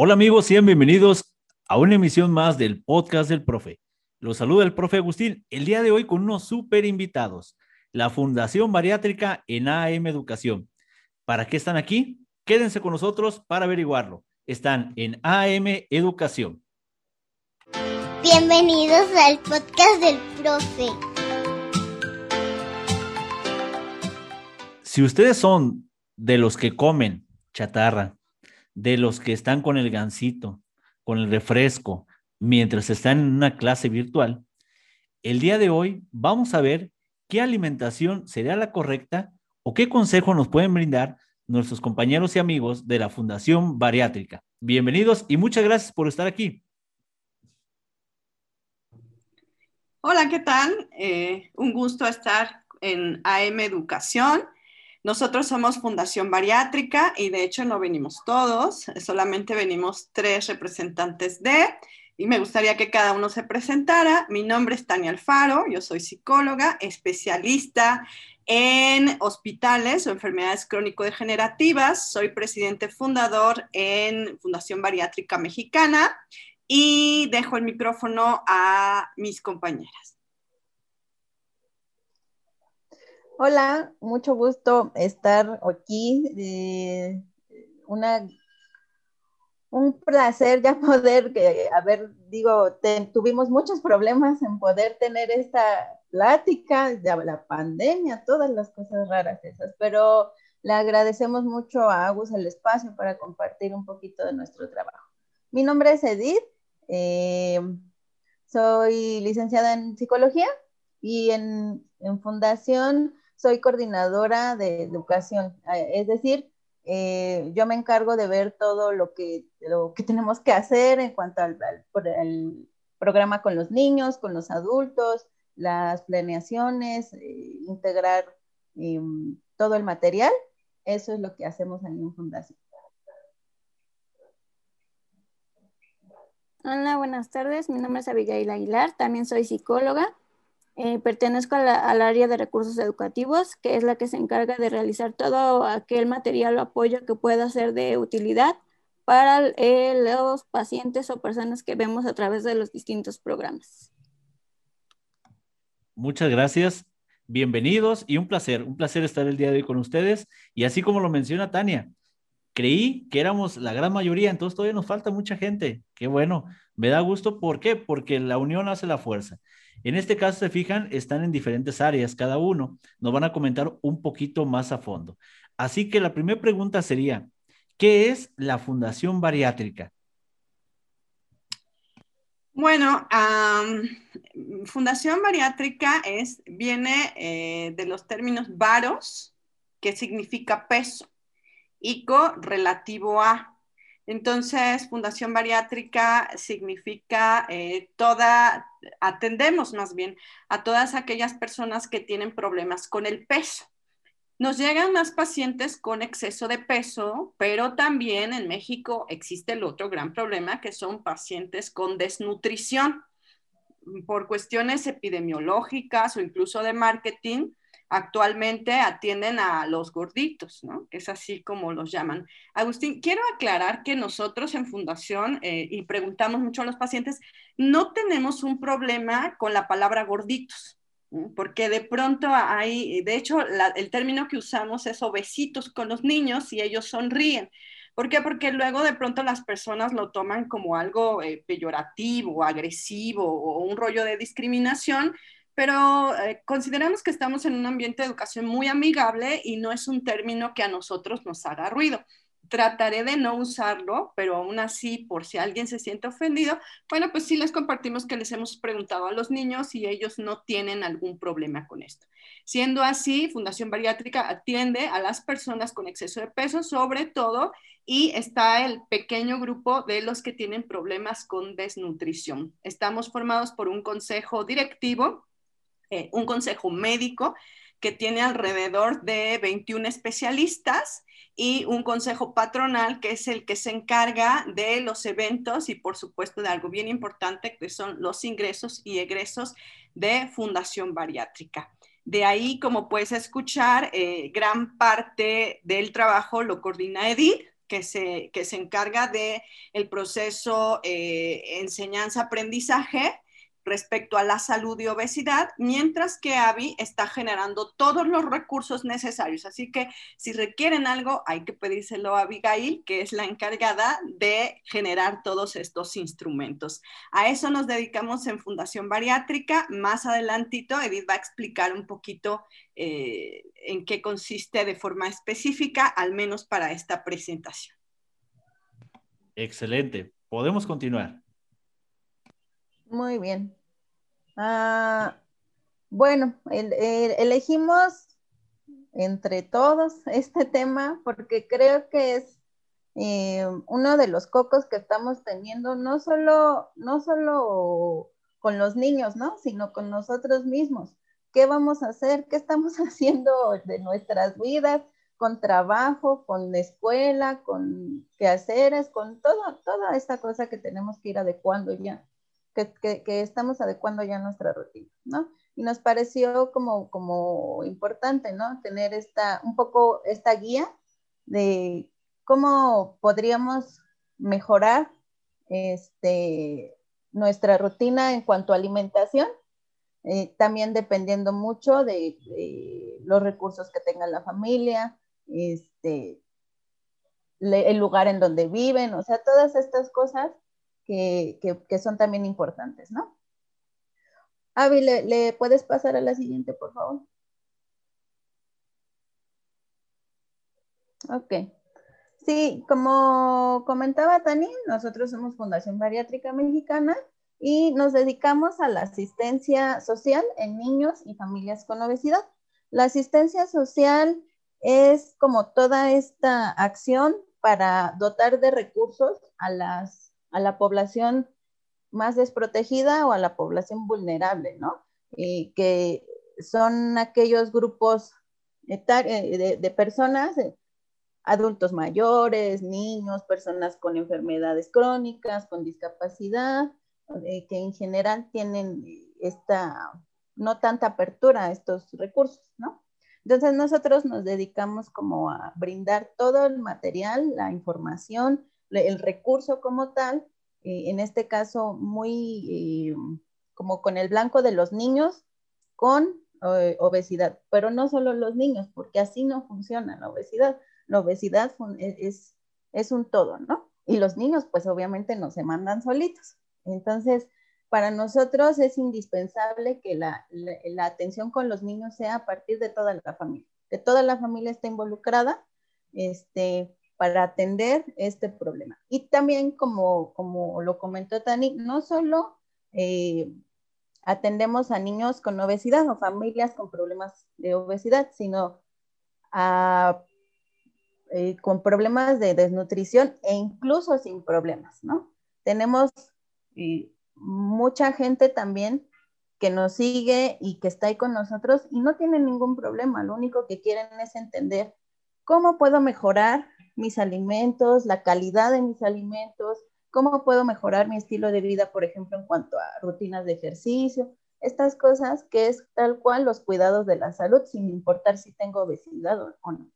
Hola amigos, sean bienvenidos a una emisión más del podcast del profe. Los saluda el profe Agustín, el día de hoy con unos super invitados, la Fundación Bariátrica en AM Educación. ¿Para qué están aquí? Quédense con nosotros para averiguarlo. Están en AM Educación. Bienvenidos al podcast del profe. Si ustedes son de los que comen chatarra, de los que están con el gansito, con el refresco, mientras están en una clase virtual, el día de hoy vamos a ver qué alimentación sería la correcta o qué consejo nos pueden brindar nuestros compañeros y amigos de la Fundación Bariátrica. Bienvenidos y muchas gracias por estar aquí. Hola, ¿qué tal? Eh, un gusto estar en AM Educación. Nosotros somos Fundación Bariátrica y de hecho no venimos todos, solamente venimos tres representantes de, y me gustaría que cada uno se presentara. Mi nombre es Tania Alfaro, yo soy psicóloga, especialista en hospitales o enfermedades crónico-degenerativas. Soy presidente fundador en Fundación Bariátrica Mexicana y dejo el micrófono a mis compañeras. Hola, mucho gusto estar aquí. Eh, una, un placer ya poder, que, a ver, digo, tuvimos muchos problemas en poder tener esta plática, de la pandemia, todas las cosas raras esas, pero le agradecemos mucho a Agus el espacio para compartir un poquito de nuestro trabajo. Mi nombre es Edith, eh, soy licenciada en psicología y en, en fundación soy coordinadora de educación, eh, es decir, eh, yo me encargo de ver todo lo que, lo que tenemos que hacer en cuanto al, programa con los niños, con los adultos, las planeaciones, eh, integrar todo el material. Eso es lo que hacemos en Fundación. Hola, buenas tardes. Mi nombre es Abigail Aguilar. También soy psicóloga. Eh, pertenezco al área de recursos educativos, que es la que se encarga de realizar todo aquel material o apoyo que pueda ser de utilidad para eh, los pacientes o personas que vemos a través de los distintos programas. Muchas gracias. Bienvenidos y un placer, un placer estar el día de hoy con ustedes. Y así como lo menciona Tania, creí que éramos la gran mayoría, entonces todavía nos falta mucha gente. Qué bueno, me da gusto. ¿Por qué? Porque la unión hace la fuerza. En este caso, se fijan, están en diferentes áreas cada uno. Nos van a comentar un poquito más a fondo. Así que la primera pregunta sería, ¿qué es la Fundación Bariátrica? Bueno, Fundación Bariátrica es, viene eh, de los términos varos, que significa peso, y co relativo a. Entonces, Fundación Bariátrica significa eh, toda, atendemos más bien a todas aquellas personas que tienen problemas con el peso. Nos llegan más pacientes con exceso de peso, pero también en México existe el otro gran problema que son pacientes con desnutrición. Por cuestiones epidemiológicas o incluso de marketing, actualmente atienden a los gorditos, ¿no? Es así como los llaman. Agustín, quiero aclarar que nosotros en Fundación, eh, y preguntamos mucho a los pacientes, no tenemos un problema con la palabra gorditos, porque de pronto hay, de hecho, el término que usamos es obesitos con los niños y ellos sonríen. ¿Por qué? Porque luego de pronto las personas lo toman como algo eh, peyorativo, agresivo o un rollo de discriminación pero eh, consideramos que estamos en un ambiente de educación muy amigable y no es un término que a nosotros nos haga ruido. Trataré de no usarlo, pero aún así, por si alguien se siente ofendido, bueno, pues sí les compartimos que les hemos preguntado a los niños y ellos no tienen algún problema con esto. Siendo así, Fundación Bariátrica atiende a las personas con exceso de peso, sobre todo, y está el pequeño grupo de los que tienen problemas con desnutrición. Estamos formados por un consejo directivo eh, un consejo médico que tiene alrededor de 21 especialistas y un consejo patronal que es el que se encarga de los eventos y por supuesto de algo bien importante que son los ingresos y egresos de Fundación Bariátrica. De ahí, como puedes escuchar, eh, gran parte del trabajo lo coordina Edith, que se, que se encarga del el proceso eh, enseñanza-aprendizaje respecto a la salud y obesidad, mientras que AVI está generando todos los recursos necesarios. Así que si requieren algo, hay que pedírselo a Abigail, que es la encargada de generar todos estos instrumentos. A eso nos dedicamos en Fundación Bariátrica. Más adelantito, Edith va a explicar un poquito eh, en qué consiste de forma específica, al menos para esta presentación. Excelente. Podemos continuar. Muy bien. Ah, bueno, elegimos entre todos este tema porque creo que es eh, uno de los cocos que estamos teniendo, no solo, no solo con los niños, ¿no? Sino con nosotros mismos. ¿Qué vamos a hacer? ¿Qué estamos haciendo de nuestras vidas? Con trabajo, con escuela, con quehaceres, con todo, toda esta cosa que tenemos que ir adecuando ya que, estamos adecuando ya nuestra rutina, ¿no? Y nos pareció como, como importante, ¿no? Tener esta, un poco esta guía de cómo podríamos mejorar este, nuestra rutina en cuanto a alimentación, eh, también dependiendo mucho de, los recursos que tenga la familia, este, el lugar en donde viven, o sea, todas estas cosas que, son también importantes, ¿no? Avi, ¿le, puedes pasar a la siguiente, por favor? Ok. Sí, como comentaba Tani, nosotros somos Fundación Bariátrica Mexicana y nos dedicamos a la asistencia social en niños y familias con obesidad. La asistencia social es como toda esta acción para dotar de recursos a las a la población más desprotegida o a la población vulnerable, ¿no? Y que son aquellos grupos eh, de, personas, eh, adultos mayores, niños, personas con enfermedades crónicas, con discapacidad, eh, que en general tienen esta, no tanta apertura a estos recursos, ¿no? Entonces nosotros nos dedicamos como a brindar todo el material, la información, el recurso como tal, eh, en este caso muy eh, como con el blanco de los niños con eh, obesidad, pero no solo los niños, porque así no funciona la obesidad. La obesidad e, es, es un todo, ¿no? Y los niños pues obviamente no se mandan solitos. Entonces, para nosotros es indispensable que la, la, atención con los niños sea a partir de toda la familia, que toda la familia esté involucrada, este, para atender este problema. Y también, como, como lo comentó Tani, no solo eh, atendemos a niños con obesidad o familias con problemas de obesidad, sino a, eh, con problemas de desnutrición e incluso sin problemas, ¿no? Tenemos eh, mucha gente también que nos sigue y que está ahí con nosotros y no tienen ningún problema, lo único que quieren es entender cómo puedo mejorar mis alimentos, la calidad de mis alimentos, cómo puedo mejorar mi estilo de vida, por ejemplo, en cuanto a rutinas de ejercicio, estas cosas que es tal cual los cuidados de la salud, sin importar si tengo obesidad o, no.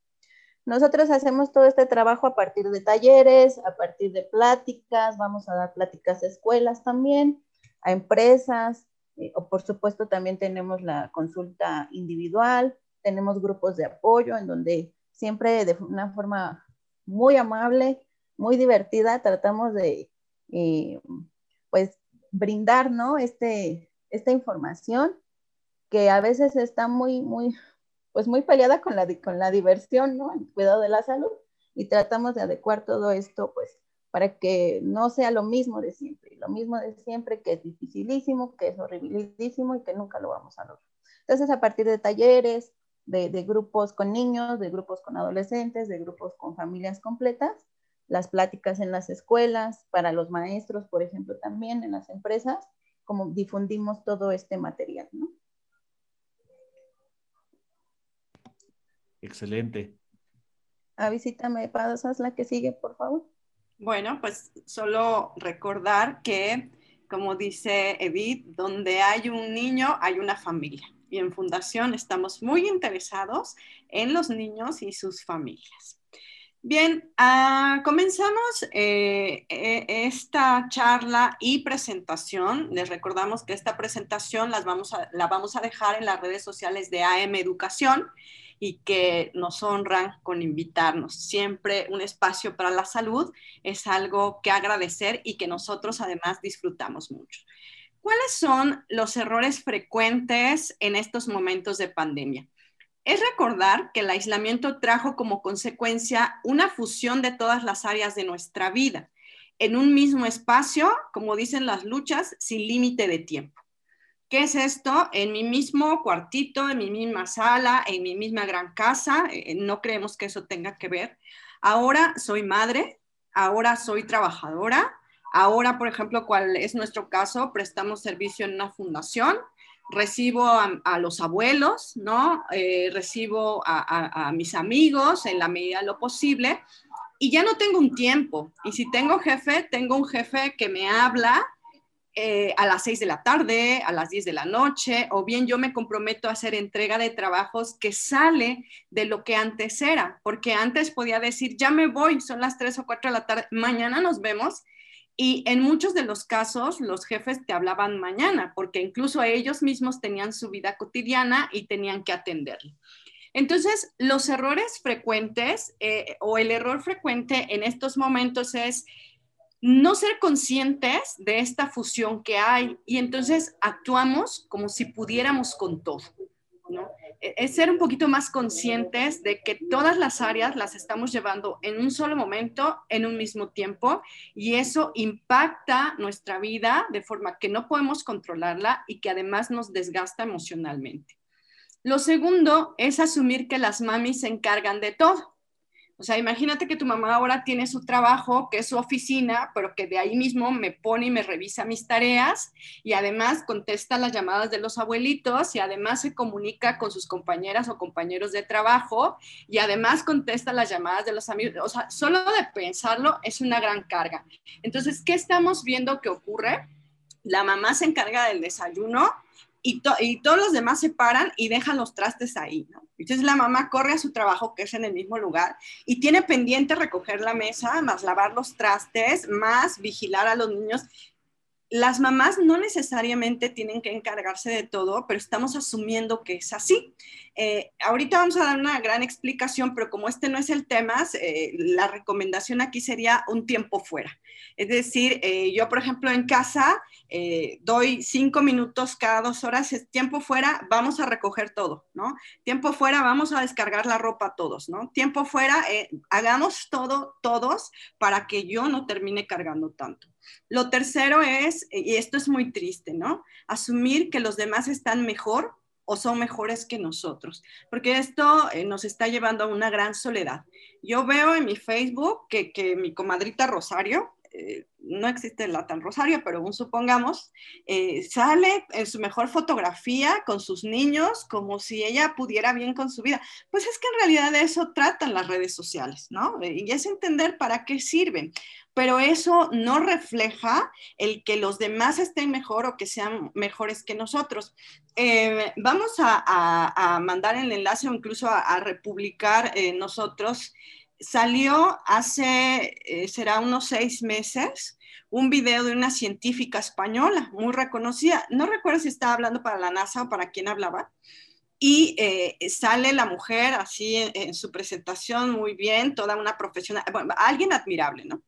Nosotros hacemos todo este trabajo a partir de talleres, a partir de pláticas, vamos a dar pláticas a escuelas también, a empresas, eh, o por supuesto también tenemos la consulta individual, tenemos grupos de apoyo en donde siempre de una forma muy amable, muy divertida. Tratamos de, eh, pues, brindar, ¿no? Este, esta información que a veces está muy, muy, pues, muy peleada con la, con la diversión, ¿no? El cuidado de la salud. Y tratamos de adecuar todo esto, pues, para que no sea lo mismo de siempre. Lo mismo de siempre que es dificilísimo, que es horribilísimo y que nunca lo vamos a lograr. Entonces, a partir de talleres, de, grupos con niños, de grupos con adolescentes, de grupos con familias completas, las pláticas en las escuelas, para los maestros, por ejemplo, también en las empresas, como difundimos todo este material, ¿no? Excelente. A visítame, pasas la que sigue, por favor. Bueno, pues solo recordar que, como dice Edith, donde hay un niño, hay una familia y en Fundación estamos muy interesados en los niños y sus familias. Bien, uh, comenzamos eh, eh, esta charla y presentación. Les recordamos que esta presentación las vamos a, la vamos a dejar en las redes sociales de AM Educación y que nos honran con invitarnos. Siempre un espacio para la salud es algo que agradecer y que nosotros además disfrutamos mucho. ¿Cuáles son los errores frecuentes en estos momentos de pandemia? Es recordar que el aislamiento trajo como consecuencia una fusión de todas las áreas de nuestra vida en un mismo espacio, como dicen las luchas, sin límite de tiempo. ¿Qué es esto? En mi mismo cuartito, en mi misma sala, en mi misma gran casa, eh, no creemos que eso tenga que ver. Ahora soy madre, ahora soy trabajadora, ahora, por ejemplo, cuál es nuestro caso, prestamos servicio en una fundación, recibo a, los abuelos, ¿no? Eh, recibo a, a, mis amigos en la medida de lo posible y ya no tengo un tiempo. Y si tengo jefe, tengo un jefe que me habla eh, a las 6 de la tarde, a las 10 de la noche, o bien yo me comprometo a hacer entrega de trabajos que sale de lo que antes era, porque antes podía decir, ya me voy, son las 3 o 4 de la tarde, mañana nos vemos y en muchos de los casos, los jefes te hablaban mañana, porque incluso ellos mismos tenían su vida cotidiana y tenían que atenderlo. Entonces, los errores frecuentes eh, o el error frecuente en estos momentos es no ser conscientes de esta fusión que hay y entonces actuamos como si pudiéramos con todo. ¿no? E, es ser un poquito más conscientes de que todas las áreas las estamos llevando en un solo momento, en un mismo tiempo, y eso impacta nuestra vida de forma que no podemos controlarla y que además nos desgasta emocionalmente. Lo segundo es asumir que las mamis se encargan de todo. O sea, imagínate que tu mamá ahora tiene su trabajo, que es su oficina, pero que de ahí mismo me pone y me revisa mis tareas y además contesta las llamadas de los abuelitos y además se comunica con sus compañeras o compañeros de trabajo y además contesta las llamadas de los amigos. O sea, solo de pensarlo es una gran carga. Entonces, ¿qué estamos viendo que ocurre? La mamá se encarga del desayuno y, todos los demás se paran y dejan los trastes ahí, ¿no? Entonces la mamá corre a su trabajo, que es en el mismo lugar, y tiene pendiente recoger la mesa, más lavar los trastes, más vigilar a los niños. Las mamás no necesariamente tienen que encargarse de todo, pero estamos asumiendo que es así. Eh, ahorita vamos a dar una gran explicación, pero como este no es el tema, eh, la recomendación aquí sería un tiempo fuera. Es decir, eh, yo, por ejemplo, en casa doy cinco minutos cada dos horas, es tiempo fuera, vamos a recoger todo, ¿no? Tiempo fuera, vamos a descargar la ropa todos, ¿no? Tiempo fuera, hagamos todo, todos, para que yo no termine cargando tanto. Lo tercero es, y esto es muy triste, ¿no? Asumir que los demás están mejor o son mejores que nosotros, porque esto eh, nos está llevando a una gran soledad. Yo veo en mi Facebook que, que mi comadrita Rosario, eh, no existe la tan Rosario, pero aún supongamos, eh, sale en su mejor fotografía con sus niños como si ella pudiera bien con su vida. Pues es que en realidad de eso tratan las redes sociales, ¿no? Y es entender para qué sirven pero eso no refleja el que los demás estén mejor o que sean mejores que nosotros. Eh, vamos a, mandar el enlace o incluso a, republicar eh, nosotros. Salió hace, eh, será unos seis meses, un video de una científica española muy reconocida. No recuerdo si estaba hablando para la NASA o para quién hablaba. Y sale la mujer así en, en, su presentación muy bien, toda una profesional, bueno, alguien admirable, ¿no?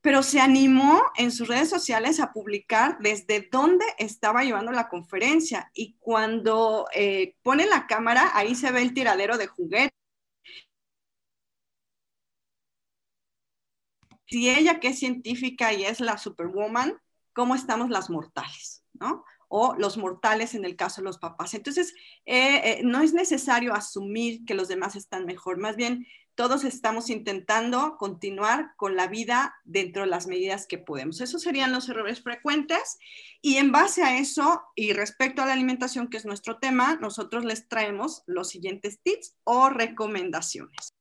pero se animó en sus redes sociales a publicar desde dónde estaba llevando la conferencia y cuando eh, pone la cámara, ahí se ve el tiradero de juguetes. Si ella que es científica y es la superwoman, ¿cómo estamos las mortales? ¿no? o los mortales en el caso de los papás. Entonces, eh, eh, no es necesario asumir que los demás están mejor, más bien todos estamos intentando continuar con la vida dentro de las medidas que podemos. Esos serían los errores frecuentes y en base a eso y respecto a la alimentación, que es nuestro tema, nosotros les traemos los siguientes tips o recomendaciones.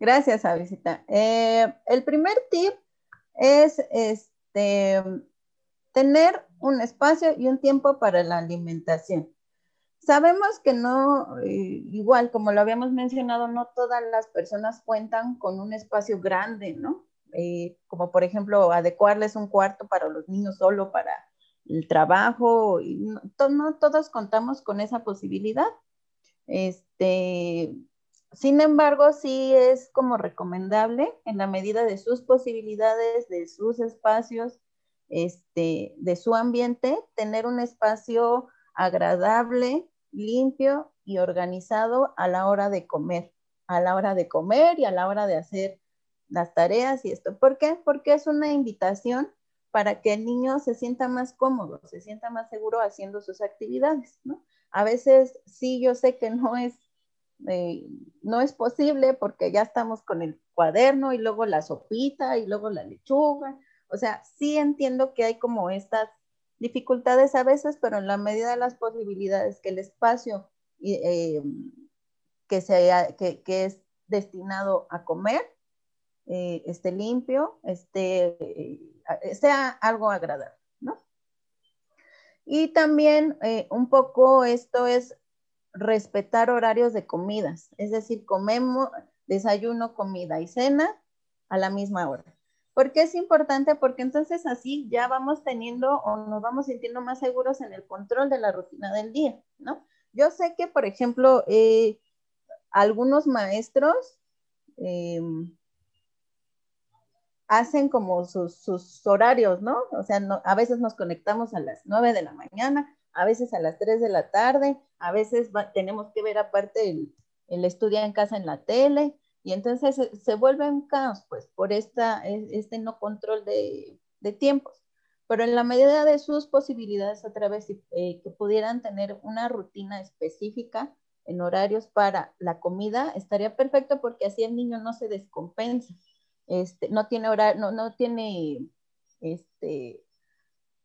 Gracias, Avisita. Eh, el primer tip es este, tener un espacio y un tiempo para la alimentación Sabemos que no, eh, igual como lo habíamos mencionado, no todas las personas cuentan con un espacio grande, ¿no? Eh, como por ejemplo adecuarles un cuarto para los niños solo para el trabajo, y no, no todos contamos con esa posibilidad. Este, sin embargo, sí es como recomendable en la medida de sus posibilidades, de sus espacios, este, de su ambiente, tener un espacio agradable, limpio y organizado a la hora de comer, a la hora de comer y a la hora de hacer las tareas y esto. ¿Por qué? Porque es una invitación para que el niño se sienta más cómodo, se sienta más seguro haciendo sus actividades, ¿no? A veces sí, yo sé que no es, eh, no es posible porque ya estamos con el cuaderno y luego la sopita y luego la lechuga. O sea, sí entiendo que hay como estas dificultades a veces, pero en la medida de las posibilidades que el espacio eh, que, sea, que, es destinado a comer eh, esté limpio, esté, eh, sea algo agradable. Y también un poco esto es respetar horarios de comidas, es decir, comemos desayuno, comida y cena a la misma hora. ¿Por qué es importante? Porque entonces así ya vamos teniendo o nos vamos sintiendo más seguros en el control de la rutina del día, ¿no? Yo sé que, por ejemplo, eh, algunos maestros em, hacen como sus, horarios, ¿no? O sea, a veces nos conectamos a las 9 de la mañana, a veces a las 3 de la tarde, a veces tenemos que ver aparte el, el en casa en la tele, y entonces se, vuelve un caos, pues, por esta, este no control de, tiempos. Pero en la medida de sus posibilidades, otra vez, eh, que pudieran tener una rutina específica en horarios para la comida, estaría perfecto porque así el niño no se descompensa. Este, no tiene horario, no, no tiene este,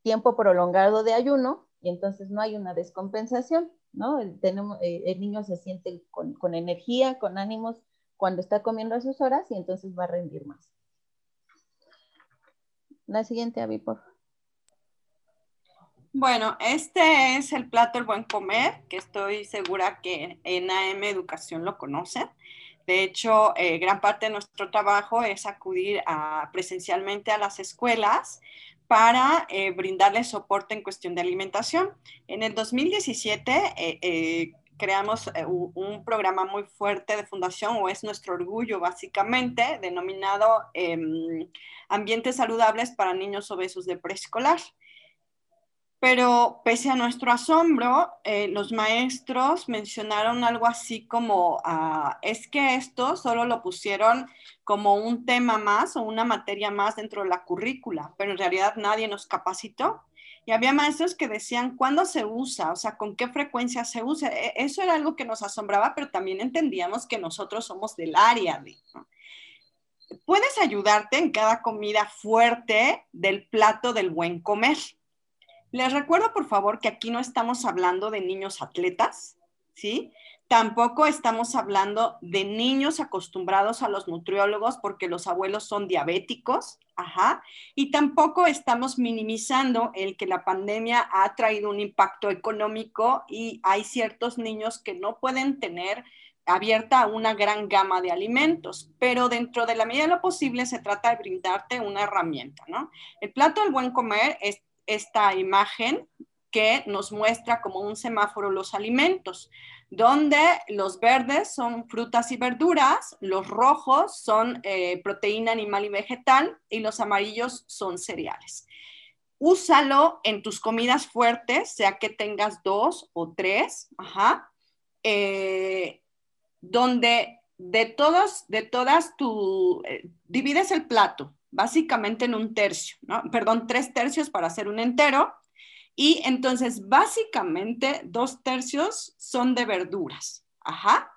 tiempo prolongado de ayuno y entonces no hay una descompensación, ¿no? El, eh, niño se siente con, con energía, con ánimos cuando está comiendo a sus horas y entonces va a rendir más. La siguiente, Avi, por Bueno, este es el plato El Buen Comer, que estoy segura que en AM Educación lo conocen. De hecho, eh, gran parte de nuestro trabajo es acudir presencialmente a las escuelas para eh, brindarles soporte en cuestión de alimentación. En el 2017, creamos eh, un programa muy fuerte de fundación, o es nuestro orgullo básicamente, denominado em, Ambientes Saludables para Niños Obesos de Preescolar. Pero pese a nuestro asombro, eh, los maestros mencionaron algo así como, ah, es que esto solo lo pusieron como un tema más o una materia más dentro de la currícula, pero en realidad nadie nos capacitó y había maestros que decían cuándo se usa, o sea, con qué frecuencia se usa. E, eso era algo que nos asombraba, pero también entendíamos que nosotros somos del área de... Puedes ayudarte en cada comida fuerte del plato del buen comer. Les recuerdo, por favor, que aquí no estamos hablando de niños atletas, ¿sí? Tampoco estamos hablando de niños acostumbrados a los nutriólogos porque los abuelos son diabéticos, ajá, y tampoco estamos minimizando el que la pandemia ha traído un impacto económico y hay ciertos niños que no pueden tener abierta una gran gama de alimentos, pero dentro de la medida de lo posible se trata de brindarte una herramienta, ¿no? El plato del buen comer es esta imagen que nos muestra como un semáforo los alimentos donde los verdes son frutas y verduras, los rojos son eh, proteína animal y vegetal y los amarillos son cereales. Úsalo en tus comidas fuertes, sea que tengas dos o tres, ajá, eh, donde de todos, de todas tu, eh, divides el plato básicamente en un tercio, ¿no? Perdón, tres tercios para hacer un entero y entonces, básicamente, dos tercios son de verduras. Ajá.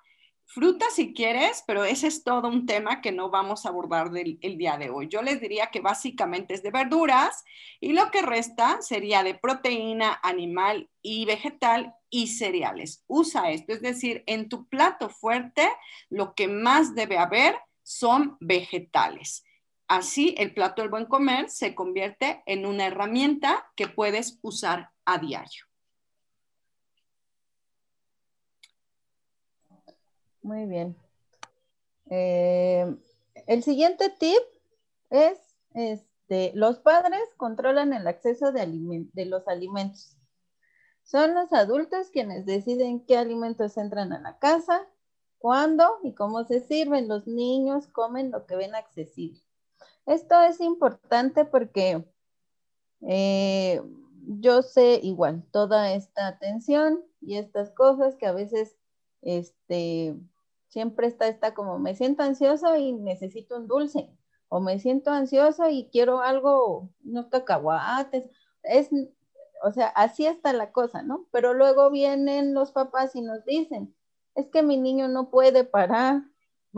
Frutas si quieres, pero ese es todo un tema que no vamos a abordar el día de hoy. Yo les diría que básicamente es de verduras y lo que resta sería de proteína animal y vegetal y cereales. Usa esto, es decir, en tu plato fuerte lo que más debe haber son vegetales. Así, el plato del buen comer se convierte en una herramienta que puedes usar a diario. Muy bien. Eh, el siguiente tip es, este, los padres controlan el acceso de, de los alimentos. Son los adultos quienes deciden qué alimentos entran a la casa, cuándo y cómo se sirven. Los niños comen lo que ven accesible. Esto es importante porque eh, yo sé igual toda esta atención y estas cosas que a veces este, siempre está esta como me siento ansioso y necesito un dulce o me siento ansioso y quiero algo, unos cacahuates. Es, o sea, así está la cosa, ¿no? Pero luego vienen los papás y nos dicen, es que mi niño no puede parar,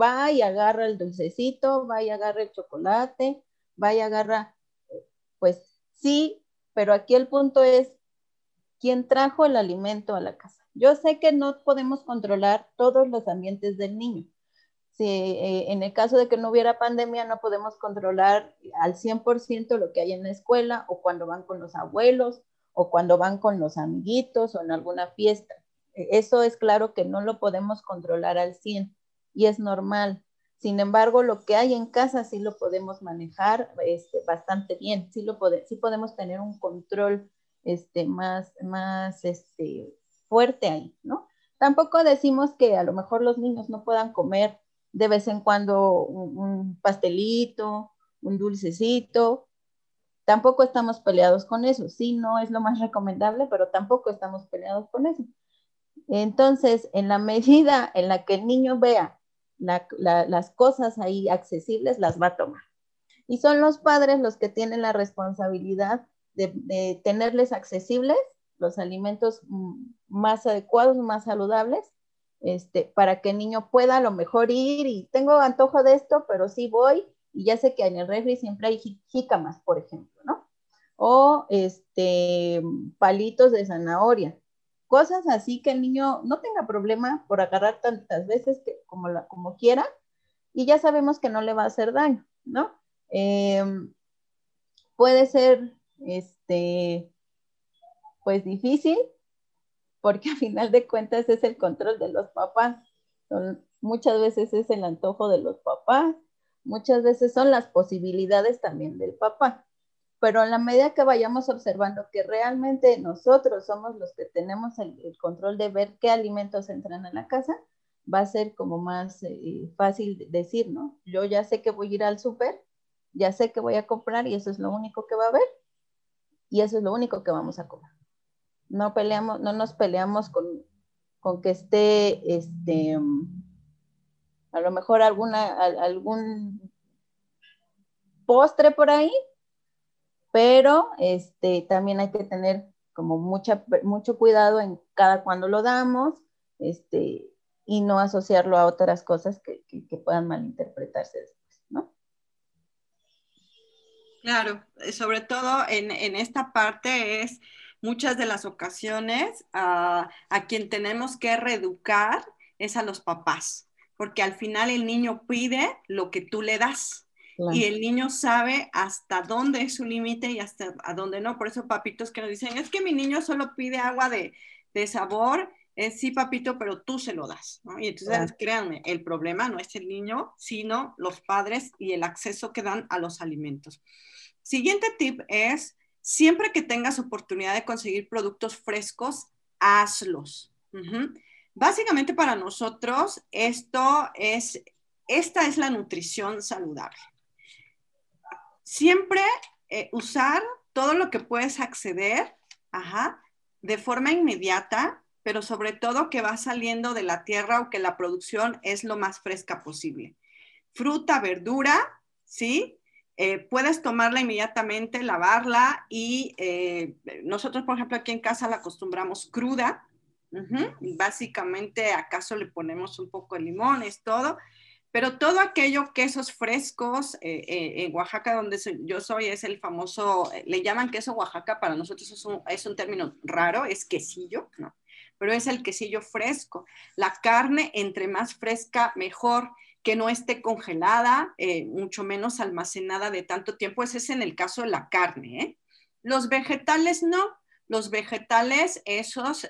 va y agarra el dulcecito, va y agarra el chocolate, va y agarra, pues sí, pero aquí el punto es, ¿quién trajo el alimento a la casa? Yo sé que no podemos controlar todos los ambientes del niño. Si, eh, en el caso de que no hubiera pandemia, no podemos controlar al 100% lo que hay en la escuela o cuando van con los abuelos o cuando van con los amiguitos o en alguna fiesta. E, eso es claro que no lo podemos controlar al 100 y es normal. Sin embargo, lo que hay en casa sí lo podemos manejar este, bastante bien, sí, lo sí podemos tener un control este, más, más este, fuerte ahí, ¿no? Tampoco decimos que a lo mejor los niños no puedan comer de vez en cuando un, pastelito, un dulcecito. Tampoco estamos peleados con eso. Sí, no es lo más recomendable, pero tampoco estamos peleados con eso. Entonces, en la medida en la que el niño vea las cosas ahí accesibles las va a tomar. Y son los padres los que tienen la responsabilidad de, tenerles accesibles los alimentos mm, más adecuados, más saludables, este, para que el niño pueda a lo mejor ir y tengo antojo de esto, pero sí voy y ya sé que en el refri siempre hay jícamas, por ejemplo, ¿no? O este, palitos de zanahoria cosas así que el niño no tenga problema por agarrar tantas veces que, como, quiera y ya sabemos que no le va a hacer daño, ¿no? Em, puede ser, este, pues difícil, porque a final de cuentas es el control de los papás. muchas veces es el antojo de los papás, muchas veces son las posibilidades también del papá pero en la medida que vayamos observando que realmente nosotros somos los que tenemos el, control de ver qué alimentos entran a la casa, va a ser como más eh, fácil decir, ¿no? Yo ya sé que voy a ir al súper, ya sé que voy a comprar y eso es lo único que va a haber y eso es lo único que vamos a comer. No peleamos, no nos peleamos con, con que esté, este, a lo mejor alguna, algún postre por ahí, pero este, también hay que tener como mucha, mucho cuidado en cada cuando lo damos este, y no asociarlo a otras cosas que, que, puedan malinterpretarse después, ¿no? Claro, eh, sobre todo en, en esta parte es muchas de las ocasiones a quien tenemos que reeducar es a los papás, porque al final el niño pide lo que tú le das. Y el niño sabe hasta dónde es su límite y hasta a dónde no. Por eso papitos que nos dicen, es que mi niño solo pide agua de, sabor. Es sí, papito, pero tú se lo das. Y entonces, créanme, el problema no es el niño, sino los padres y el acceso que dan a los alimentos. Siguiente tip es, siempre que tengas oportunidad de conseguir productos frescos, hazlos. Básicamente para nosotros, esto es, esta es la nutrición saludable siempre eh, usar todo lo que puedes acceder, de forma inmediata, pero sobre todo que va saliendo de la tierra o que la producción es lo más fresca posible. Fruta, verdura, ¿sí? Eh, puedes tomarla inmediatamente, lavarla y eh, nosotros, por ejemplo, aquí en casa la acostumbramos cruda. Básicamente, acaso le ponemos un poco de limón, es todo pero todo aquello, quesos frescos, eh, eh, en Oaxaca, donde yo soy, es el famoso, eh, le llaman queso Oaxaca, para nosotros es un, es un término raro, es quesillo, ¿no? Pero es el quesillo fresco. La carne, entre más fresca, mejor, que no esté congelada, mucho menos almacenada de tanto tiempo. Ese es en el caso de la carne, Los vegetales no. Los vegetales, esos,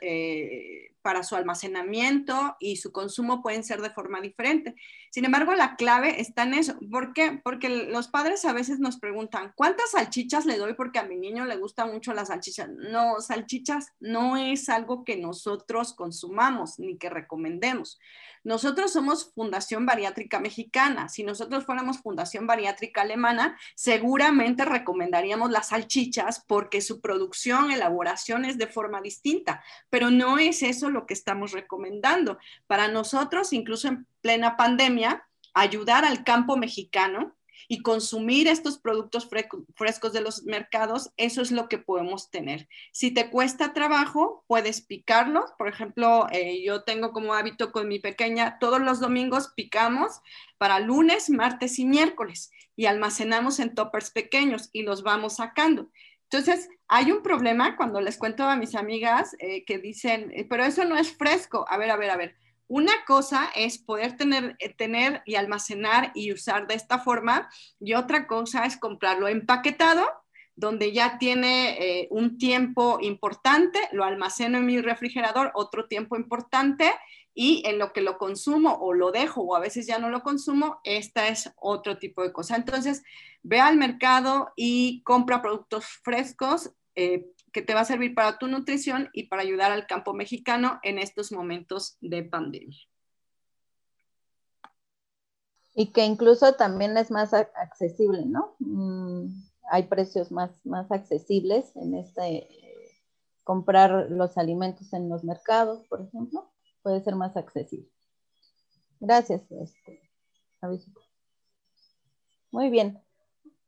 para su almacenamiento y su consumo pueden ser de forma diferente. Sin embargo, la clave está en eso. ¿Por qué? Porque los padres a veces nos preguntan, ¿cuántas salchichas le doy porque a mi niño le gusta mucho las salchichas? No, salchichas no es algo que nosotros consumamos ni que recomendemos. Nosotros somos Fundación Bariátrica Mexicana. Si nosotros fuéramos Fundación Bariátrica Alemana, seguramente recomendaríamos las salchichas porque su producción, elaboración es de forma distinta, pero no es eso lo que estamos recomendando. Para nosotros, incluso en plena pandemia, ayudar al campo mexicano y consumir estos productos frescos de los mercados, eso es lo que podemos tener. Si te cuesta trabajo, puedes picarlos. Por ejemplo, eh, yo tengo como hábito con mi pequeña, todos los domingos picamos para lunes, martes y miércoles y almacenamos en toppers pequeños y los vamos sacando. Entonces, hay un problema cuando les cuento a mis amigas eh, que dicen, eh, pero eso no es fresco. A ver, a ver, a ver una cosa es poder tener, eh, tener y almacenar y usar de esta forma y otra cosa es comprarlo empaquetado donde ya tiene eh, un tiempo importante, lo almaceno en mi refrigerador otro tiempo importante y en lo que lo consumo o lo dejo o a veces ya no lo consumo, esta es otro tipo de cosa. Entonces, ve al mercado y compra productos frescos, eh, que te va a servir para tu nutrición y para ayudar al campo mexicano en estos momentos de pandemia. Y que incluso también es más accesible, ¿no? Mm, hay precios más, más accesibles en este, comprar los alimentos en los mercados, por ejemplo, puede ser más accesible. Gracias. Este, Muy bien.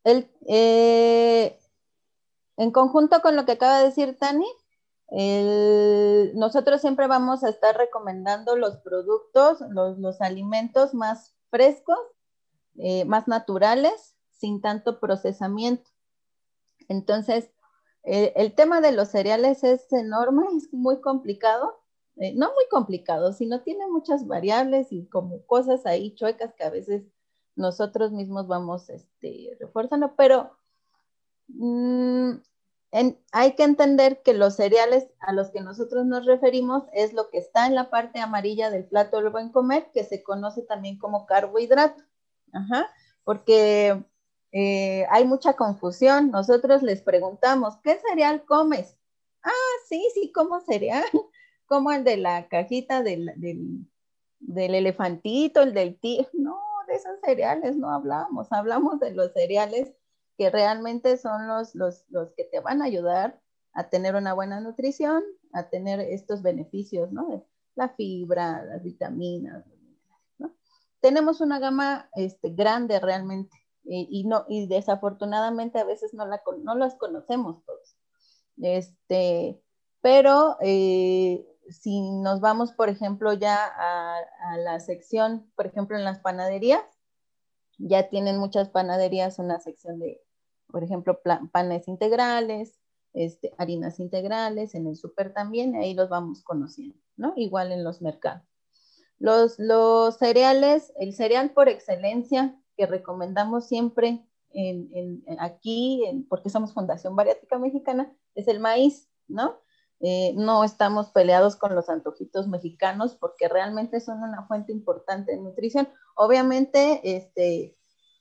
El, eh, en conjunto con lo que acaba de decir Tani, nosotros siempre vamos a estar recomendando los productos, los, alimentos más frescos, eh, más naturales, sin tanto procesamiento. Entonces, el tema de los cereales es enorme, es muy complicado, eh, no muy complicado, sino tiene muchas variables y como cosas ahí chuecas que a veces nosotros mismos vamos este, refuerzando, pero mm, hay que entender que los cereales a los que nosotros nos referimos es lo que está en la parte amarilla del plato del buen comer, que se conoce también como carbohidrato. porque eh, hay mucha confusión. Nosotros les preguntamos, ¿qué cereal comes? Ah, sí, sí, como cereal, como el de la cajita del, del elefantito, el del tío. No, de esos cereales no hablamos, hablamos de los cereales que realmente son los, los, los, que te van a ayudar a tener una buena nutrición, a tener estos beneficios, ¿no? La fibra, las vitaminas, ¿no? Tenemos una gama este, grande realmente y, no, y desafortunadamente a veces no, la, no las conocemos todos. Este, pero eh, si nos vamos, por ejemplo, ya a, a, la sección, por ejemplo, en las panaderías, ya tienen muchas panaderías una sección de, por ejemplo, panes integrales, este, harinas integrales, en el súper también, ahí los vamos conociendo, ¿no? Igual en los mercados. Los, los cereales, el cereal por excelencia recomendamos siempre en, aquí, porque somos Fundación Bariátrica Mexicana, es el maíz, ¿no? Eh, no estamos peleados con los antojitos mexicanos porque realmente son una fuente importante de nutrición. Obviamente, este,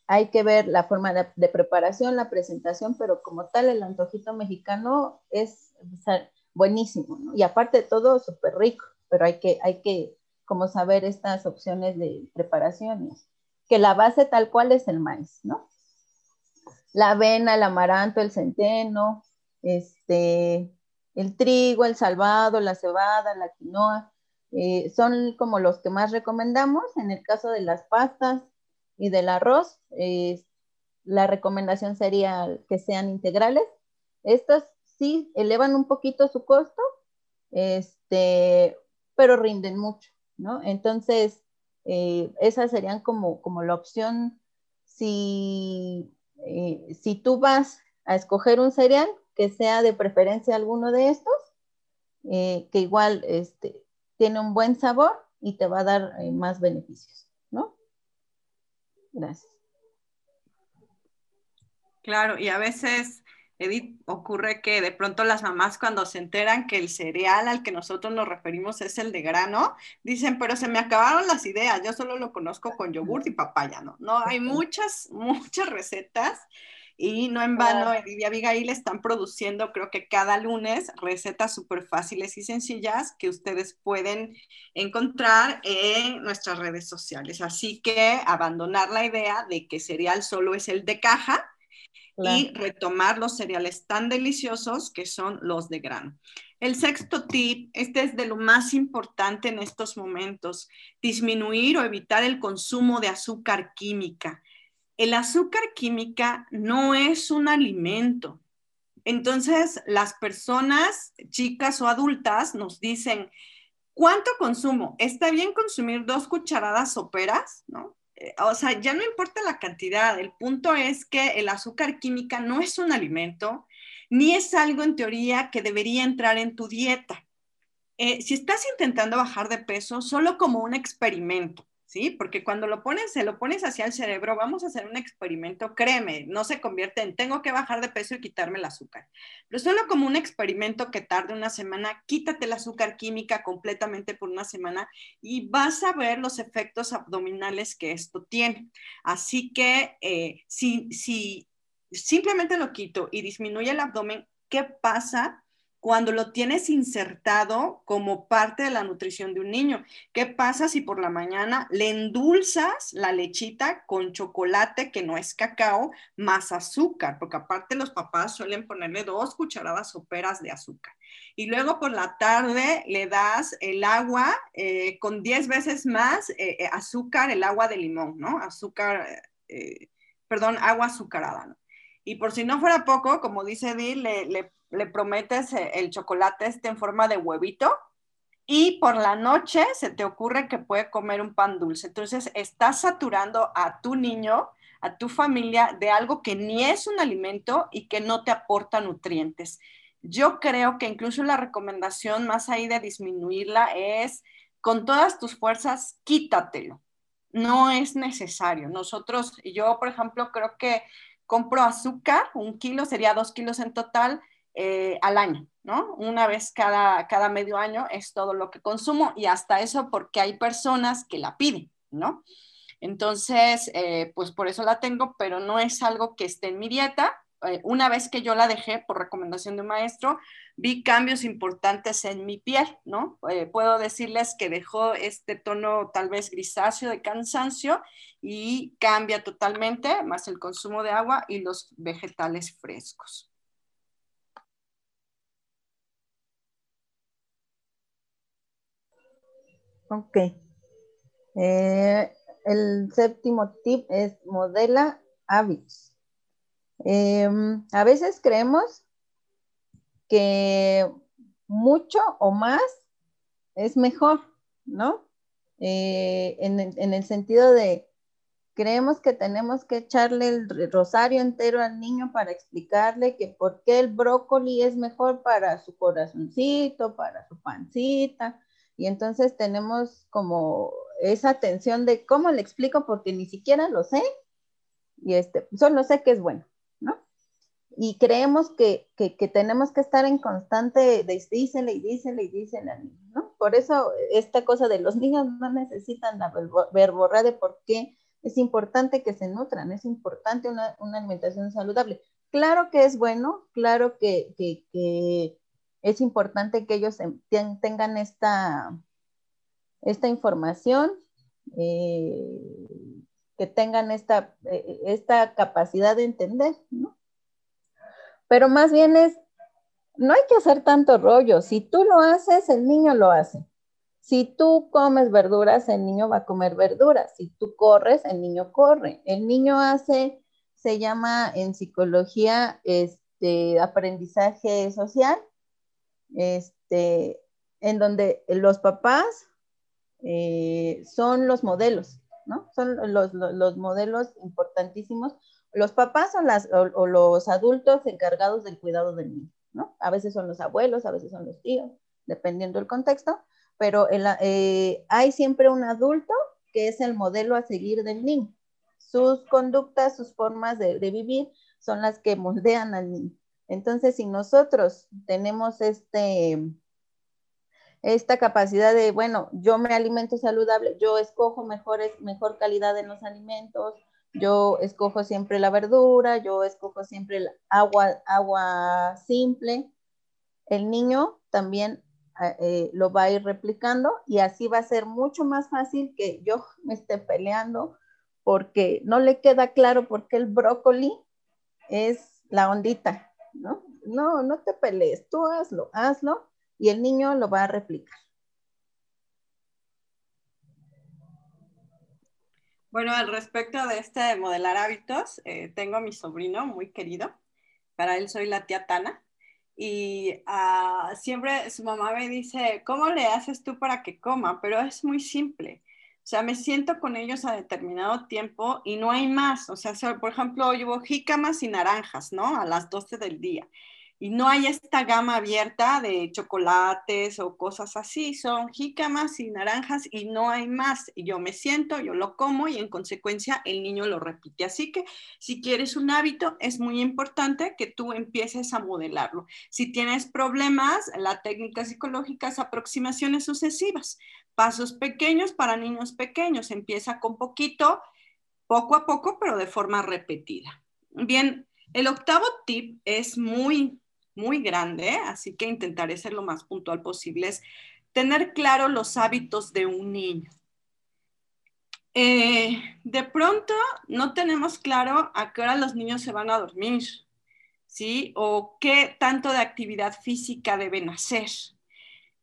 hay que ver la forma de, preparación, la presentación, pero como tal, el antojito mexicano es buenísimo, ¿no? Y aparte de todo, súper rico, pero hay que, hay que como saber estas opciones de preparaciones, que la base tal cual es el maíz, ¿no? La avena, el amaranto, el centeno, este, el trigo, el salvado, la cebada, la quinoa, eh, son como los que más recomendamos. En el caso de las pastas y del arroz, eh, la recomendación sería que sean integrales. Estos sí elevan un poquito su costo, este, pero rinden mucho, ¿no? Entonces, eh, esas serían como, como la opción si, si tú vas a escoger un cereal, que sea de preferencia alguno de estos, eh, que igual este, tiene un buen sabor y te va a dar eh, más beneficios, ¿no? Gracias. Claro, y a veces Edith, ocurre que de pronto las mamás cuando se enteran que el cereal al que nosotros nos referimos es el de grano, dicen, pero se me acabaron las ideas, yo solo lo conozco con yogur y papaya, ¿no? No, hay muchas, muchas recetas y no en vano, Edith y Abigail están produciendo, creo que cada lunes, recetas súper fáciles y sencillas que ustedes pueden encontrar en nuestras redes sociales. Así que abandonar la idea de que cereal solo es el de caja y retomar los cereales tan deliciosos que son los de grano. El sexto tip, este es de lo más importante en estos momentos, disminuir o evitar el consumo de azúcar química el azúcar química no es un alimento. Entonces, las personas, chicas o adultas, nos dicen, ¿cuánto consumo? ¿Está bien consumir dos cucharadas soperas? ¿No? Eh, o sea, ya no importa la cantidad, el punto es que el azúcar química no es un alimento, ni es algo en teoría que debería entrar en tu dieta. Eh, si estás intentando bajar de peso, solo como un experimento, ¿sí? Porque cuando lo pones, se lo pones hacia el cerebro, vamos a hacer un experimento, créeme, no se convierte en tengo que bajar de peso y quitarme el azúcar. Pero solo como un experimento que tarde una semana, quítate el azúcar química completamente por una semana y vas a ver los efectos abdominales que esto tiene. Así que eh, si, si simplemente lo quito y disminuye el abdomen, ¿qué pasa? Cuando lo tienes insertado como parte de la nutrición de un niño. ¿Qué pasa si por la mañana le endulzas la lechita con chocolate que no es cacao más azúcar? Porque aparte los papás suelen ponerle dos cucharadas soperas de azúcar. Y luego por la tarde le das el agua eh, con 10 veces más eh, eh, azúcar, el agua de limón, ¿no? Azúcar, perdón, agua azucarada, ¿no? Y por si no fuera poco, como dice Dil, le, le le prometes eh, el chocolate este en forma de huevito y por la noche se te ocurre que puede comer un pan dulce. Entonces estás saturando a tu niño, a tu familia de algo que ni es un alimento y que no te aporta nutrientes. Yo creo que incluso la recomendación más ahí de disminuirla es con todas tus fuerzas, quítatelo. No es necesario. Nosotros, yo por ejemplo, creo que compro azúcar, un kilo sería dos kilos en total, eh, al año, ¿no? Una vez cada, cada medio año es todo lo que consumo y hasta eso porque hay personas que la piden, ¿no? Entonces, eh, pues por eso la tengo, pero no es algo que esté en mi dieta. Eh, una vez que yo la dejé por recomendación de un maestro, vi cambios importantes en mi piel, ¿no? puedo decirles que dejó este tono tal vez grisáceo de cansancio y cambia totalmente, más el consumo de agua y los vegetales frescos. Ok. Eh, el séptimo tip es modela hábitos. Em, a veces creemos que mucho o más es mejor, ¿no? Eh, en, en, el sentido de, creemos que tenemos que echarle el rosario entero al niño para explicarle que por qué el brócoli es mejor para su corazoncito, para su pancita, y entonces tenemos como esa tensión de cómo le explico porque ni siquiera lo sé y este, solo sé que es bueno, ¿no? Y creemos que, tenemos que estar en constante de dísele y dísele y dísele al niño, ¿no? Por eso esta cosa de los niños no necesitan la verborrea de por qué es importante que se nutran, es importante una, alimentación saludable. Claro que es bueno, claro que, que es importante que ellos tengan esta, información, eh, que tengan esta, eh, capacidad de entender. Pero más bien es, no hay que hacer tanto rollo. Si tú lo haces, el niño lo hace. Si tú comes verduras, el niño va a comer verduras. Si tú corres, el niño corre. El niño hace, se llama en psicología, este, aprendizaje social este, en donde los papás eh, son los modelos, ¿no? Son los, modelos importantísimos. Los papás son las, o, los adultos encargados del cuidado del niño, ¿no? A veces son los abuelos, a veces son los tíos, dependiendo del contexto, pero eh, hay siempre un adulto que es el modelo a seguir del niño. Sus conductas, sus formas de, de vivir son las que moldean al niño. Entonces, si nosotros tenemos este, esta capacidad de, bueno, yo me alimento saludable, yo escojo mejores, mejor calidad en los alimentos, yo escojo siempre la verdura, yo escojo siempre el agua, agua simple, el niño también ah, eh, lo va a ir replicando y así va a ser mucho más fácil que yo me esté peleando porque no le queda claro por qué el brócoli es la ondita, ¿no? No, no te pelees, tú hazlo, hazlo y el niño lo va a replicar. Bueno, al respecto de este de modelar hábitos, eh, tengo a mi sobrino muy querido. Para él soy la tía Tana. Y uh, siempre su mamá me dice, ¿cómo le haces tú para que coma? Pero es muy simple. O sea, me siento con ellos a determinado tiempo y no hay más. O sea, por ejemplo, llevo jícamas y naranjas, ¿no? A las 12 del día y no hay esta gama abierta de chocolates o cosas así, son jícamas y naranjas y no hay más. Y yo me siento, yo lo como y en consecuencia el niño lo repite. Así que si quieres un hábito, es muy importante que tú empieces a modelarlo. Si tienes problemas, la técnica psicológica es aproximaciones sucesivas, pasos pequeños para niños pequeños. Empieza con poquito, poco a poco, pero de forma repetida. Bien, el octavo tip es muy muy grande, así que intentaré ser lo más puntual posible, es tener claro los hábitos de un niño. Eh, de pronto no tenemos claro a qué hora los niños se van a dormir, ¿sí? O qué tanto de actividad física deben hacer.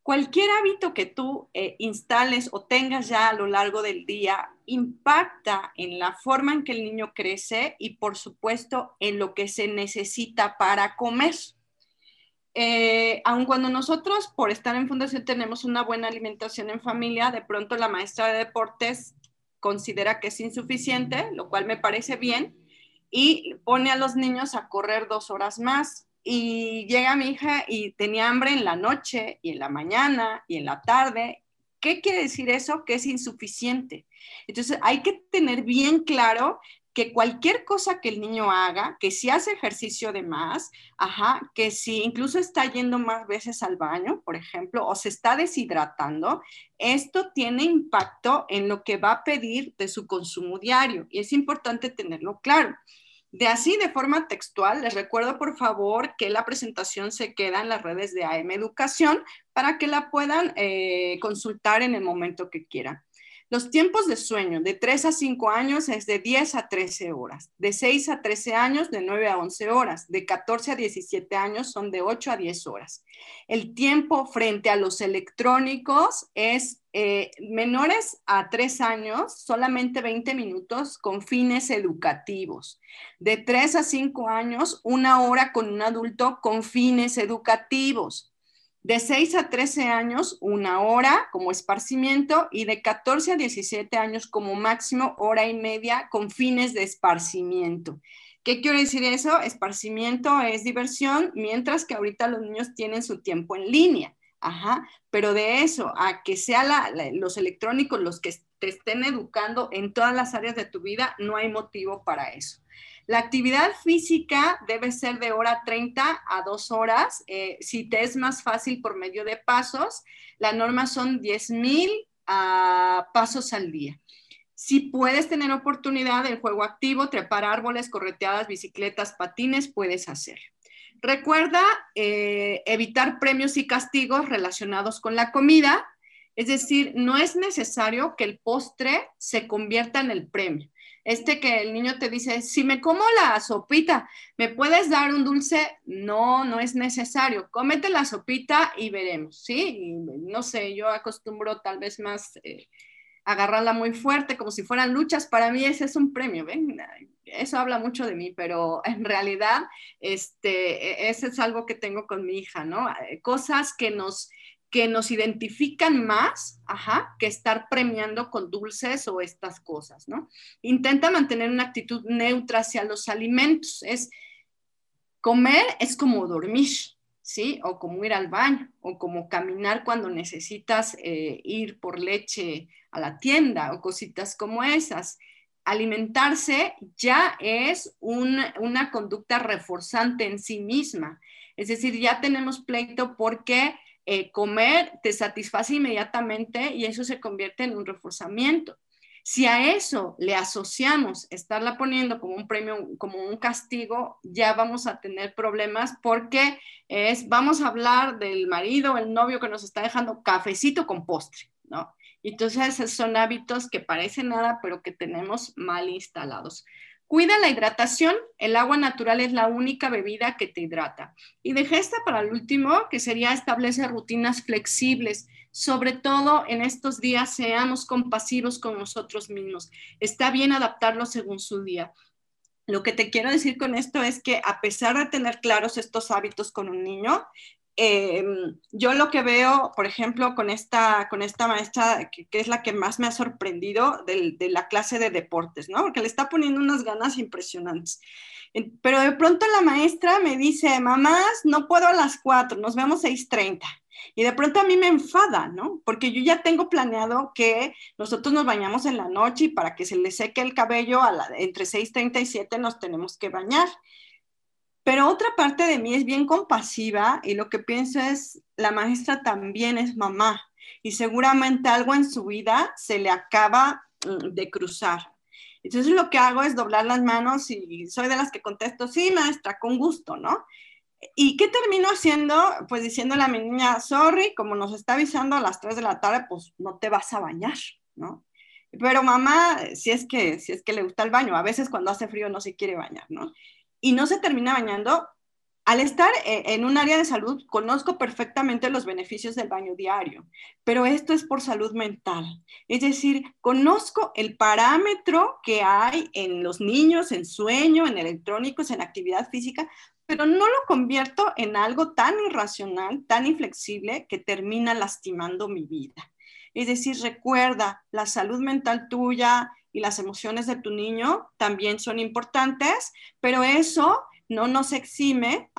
Cualquier hábito que tú eh, instales o tengas ya a lo largo del día impacta en la forma en que el niño crece y por supuesto en lo que se necesita para comer eh, aun cuando nosotros por estar en fundación tenemos una buena alimentación en familia, de pronto la maestra de deportes considera que es insuficiente, lo cual me parece bien, y pone a los niños a correr dos horas más. Y llega mi hija y tenía hambre en la noche y en la mañana y en la tarde. ¿Qué quiere decir eso? Que es insuficiente. Entonces hay que tener bien claro que cualquier cosa que el niño haga, que si hace ejercicio de más, ajá, que si incluso está yendo más veces al baño, por ejemplo, o se está deshidratando, esto tiene impacto en lo que va a pedir de su consumo diario y es importante tenerlo claro. De así, de forma textual, les recuerdo por favor que la presentación se queda en las redes de AM Educación para que la puedan eh, consultar en el momento que quieran. Los tiempos de sueño de 3 a 5 años es de 10 a 13 horas, de 6 a 13 años de 9 a 11 horas, de 14 a 17 años son de 8 a 10 horas. El tiempo frente a los electrónicos es eh, menores a 3 años, solamente 20 minutos con fines educativos. De 3 a 5 años, una hora con un adulto con fines educativos de 6 a 13 años, una hora como esparcimiento y de 14 a 17 años como máximo hora y media con fines de esparcimiento. ¿Qué quiere decir eso? Esparcimiento es diversión, mientras que ahorita los niños tienen su tiempo en línea. Ajá, pero de eso a que sean los electrónicos los que te estén educando en todas las áreas de tu vida, no hay motivo para eso. La actividad física debe ser de hora 30 a 2 horas. Eh, si te es más fácil por medio de pasos, la norma son 10,000 ah, pasos al día. Si puedes tener oportunidad del juego activo, trepar árboles, correteadas, bicicletas, patines, puedes hacer. Recuerda eh, evitar premios y castigos relacionados con la comida, es decir, no es necesario que el postre se convierta en el premio este que el niño te dice, si me como la sopita, ¿me puedes dar un dulce? No, no es necesario. Cómete la sopita y veremos, ¿sí? no sé, yo acostumbro tal vez más eh, agarrarla muy fuerte, como si fueran luchas. Para mí ese es un premio. Eso habla mucho de mí, pero en realidad, este, e-, ese es algo que tengo con mi hija, ¿no? Cosas que nos que nos identifican más, ajá, que estar premiando con dulces o estas cosas, ¿no? Intenta mantener una actitud neutra hacia los alimentos. Es comer es como dormir, ¿sí? O como ir al baño, o como caminar cuando necesitas eh, ir por leche a la tienda, o cositas como esas. alimentarse ya es una conducta reforzante en sí misma. Es decir, ya tenemos pleito porque eh, comer te satisface inmediatamente y eso se convierte en un reforzamiento. Si a eso le asociamos estarla poniendo como un premio, como un castigo, ya vamos a tener problemas porque es, vamos a hablar del marido el novio que nos está dejando cafecito con postre, ¿no? Entonces, son hábitos que parecen nada, pero que tenemos mal instalados. Cuida la hidratación. El agua natural es la única bebida que te hidrata. Y dejé esta para el último, que sería establecer rutinas flexibles. Sobre todo en estos días, seamos compasivos con nosotros mismos. Está bien adaptarlo según su día. Lo que te quiero decir con esto es que a pesar de tener claros estos hábitos con un niño, Em, yo lo que veo, por ejemplo, con esta, con esta maestra, que, es la que más me ha sorprendido de, de, la clase de deportes, ¿no? Porque le está poniendo unas ganas impresionantes. Pero de pronto la maestra me dice, mamás, no puedo a las 4, nos vemos 6.30. Y de pronto a mí me enfada, ¿no? Porque yo ya tengo planeado que nosotros nos bañamos en la noche y para que se le seque el cabello a la, entre 6.30 y 7 nos tenemos que bañar. Pero otra parte de mí es bien compasiva y lo que pienso es, la maestra también es mamá y seguramente algo en su vida se le acaba mm, de cruzar. Entonces lo que hago es doblar las manos y soy de las que contesto, sí, maestra, con gusto, ¿no? ¿Y qué termino haciendo? Pues diciéndole a mi niña, sorry, como nos está avisando a las 3 de la tarde, pues no te vas a bañar, ¿no? Pero mamá, si es que, si es que le gusta el baño, a veces cuando hace frío no se quiere bañar, ¿no? Y no se termina bañando, al estar e, en un área de salud, conozco perfectamente los beneficios del baño diario, pero esto es por salud mental. Es decir, conozco el parámetro que hay en los niños, en sueño, en electrónicos, en actividad física, pero no lo convierto en algo tan irracional, tan inflexible, que termina lastimando mi vida. Es decir, recuerda, la salud mental tuya, y las emociones de tu niño también son importantes, pero eso no nos exime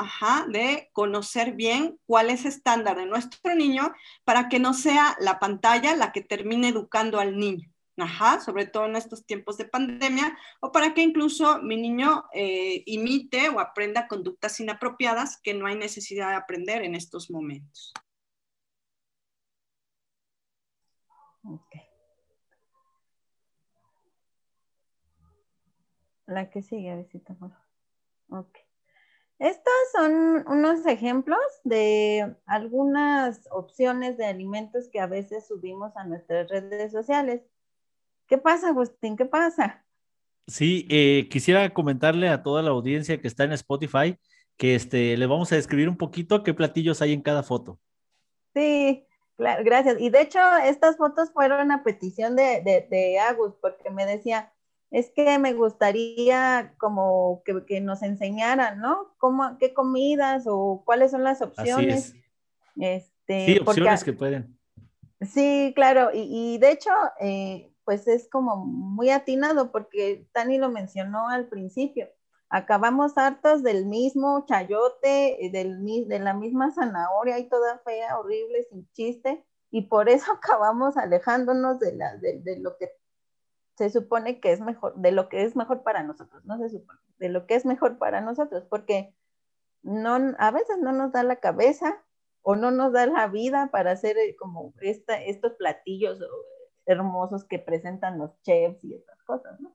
de conocer bien cuál es el estándar de nuestro niño para que no sea la pantalla la que termine educando al niño. sobre todo en estos tiempos de pandemia, o para que incluso mi niño eh, imite o aprenda conductas inapropiadas que no hay necesidad de aprender en estos momentos. Okay. La que sigue, visita. Ok. Estos son unos ejemplos de algunas opciones de alimentos que a veces subimos a nuestras redes sociales. ¿Qué pasa, Agustín? ¿Qué pasa? Sí, eh, quisiera comentarle a toda la audiencia que está en Spotify que este, le vamos a describir un poquito qué platillos hay en cada foto. Sí, claro, gracias. Y de hecho, estas fotos fueron a petición de, de, de Agus, porque me decía, es que me gustaría como que, nos enseñaran, ¿no? ¿Cómo, ¿Qué comidas o cuáles son las opciones? Este, sí, opciones que pueden. Sí, claro, y, de hecho, eh, pues es como muy atinado porque Tani lo mencionó al principio. Acabamos hartos del mismo chayote, eh, del, de la misma zanahoria y toda fea, horrible, sin chiste, y por eso acabamos alejándonos de, la, de, de lo que se supone que es mejor, de lo que es mejor para nosotros, no se supone, de lo que es mejor para nosotros, porque no, a veces no nos da la cabeza o no nos da la vida para hacer eh, como esta, estos platillos hermosos que presentan los chefs y estas cosas, ¿no?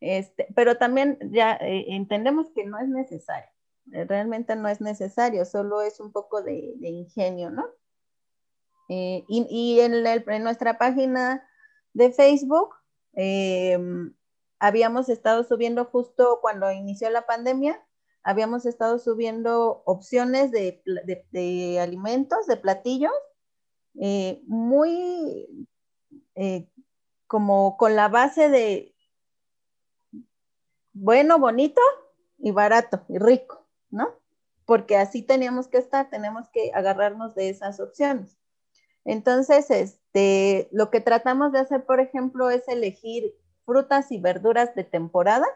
Este, pero también ya eh, entendemos que no es necesario, eh, realmente no es necesario, solo es un poco de, ingenio, ¿no? y, y en, en, nuestra página de Facebook Em, habíamos estado subiendo justo cuando inició la pandemia, habíamos estado subiendo opciones de, alimentos, de platillos, eh, muy eh, como con la base de bueno, bonito y barato y rico, ¿no? Porque así teníamos que estar, tenemos que agarrarnos de esas opciones. Entonces, este, lo que tratamos de hacer, por ejemplo, es elegir frutas y verduras de temporada,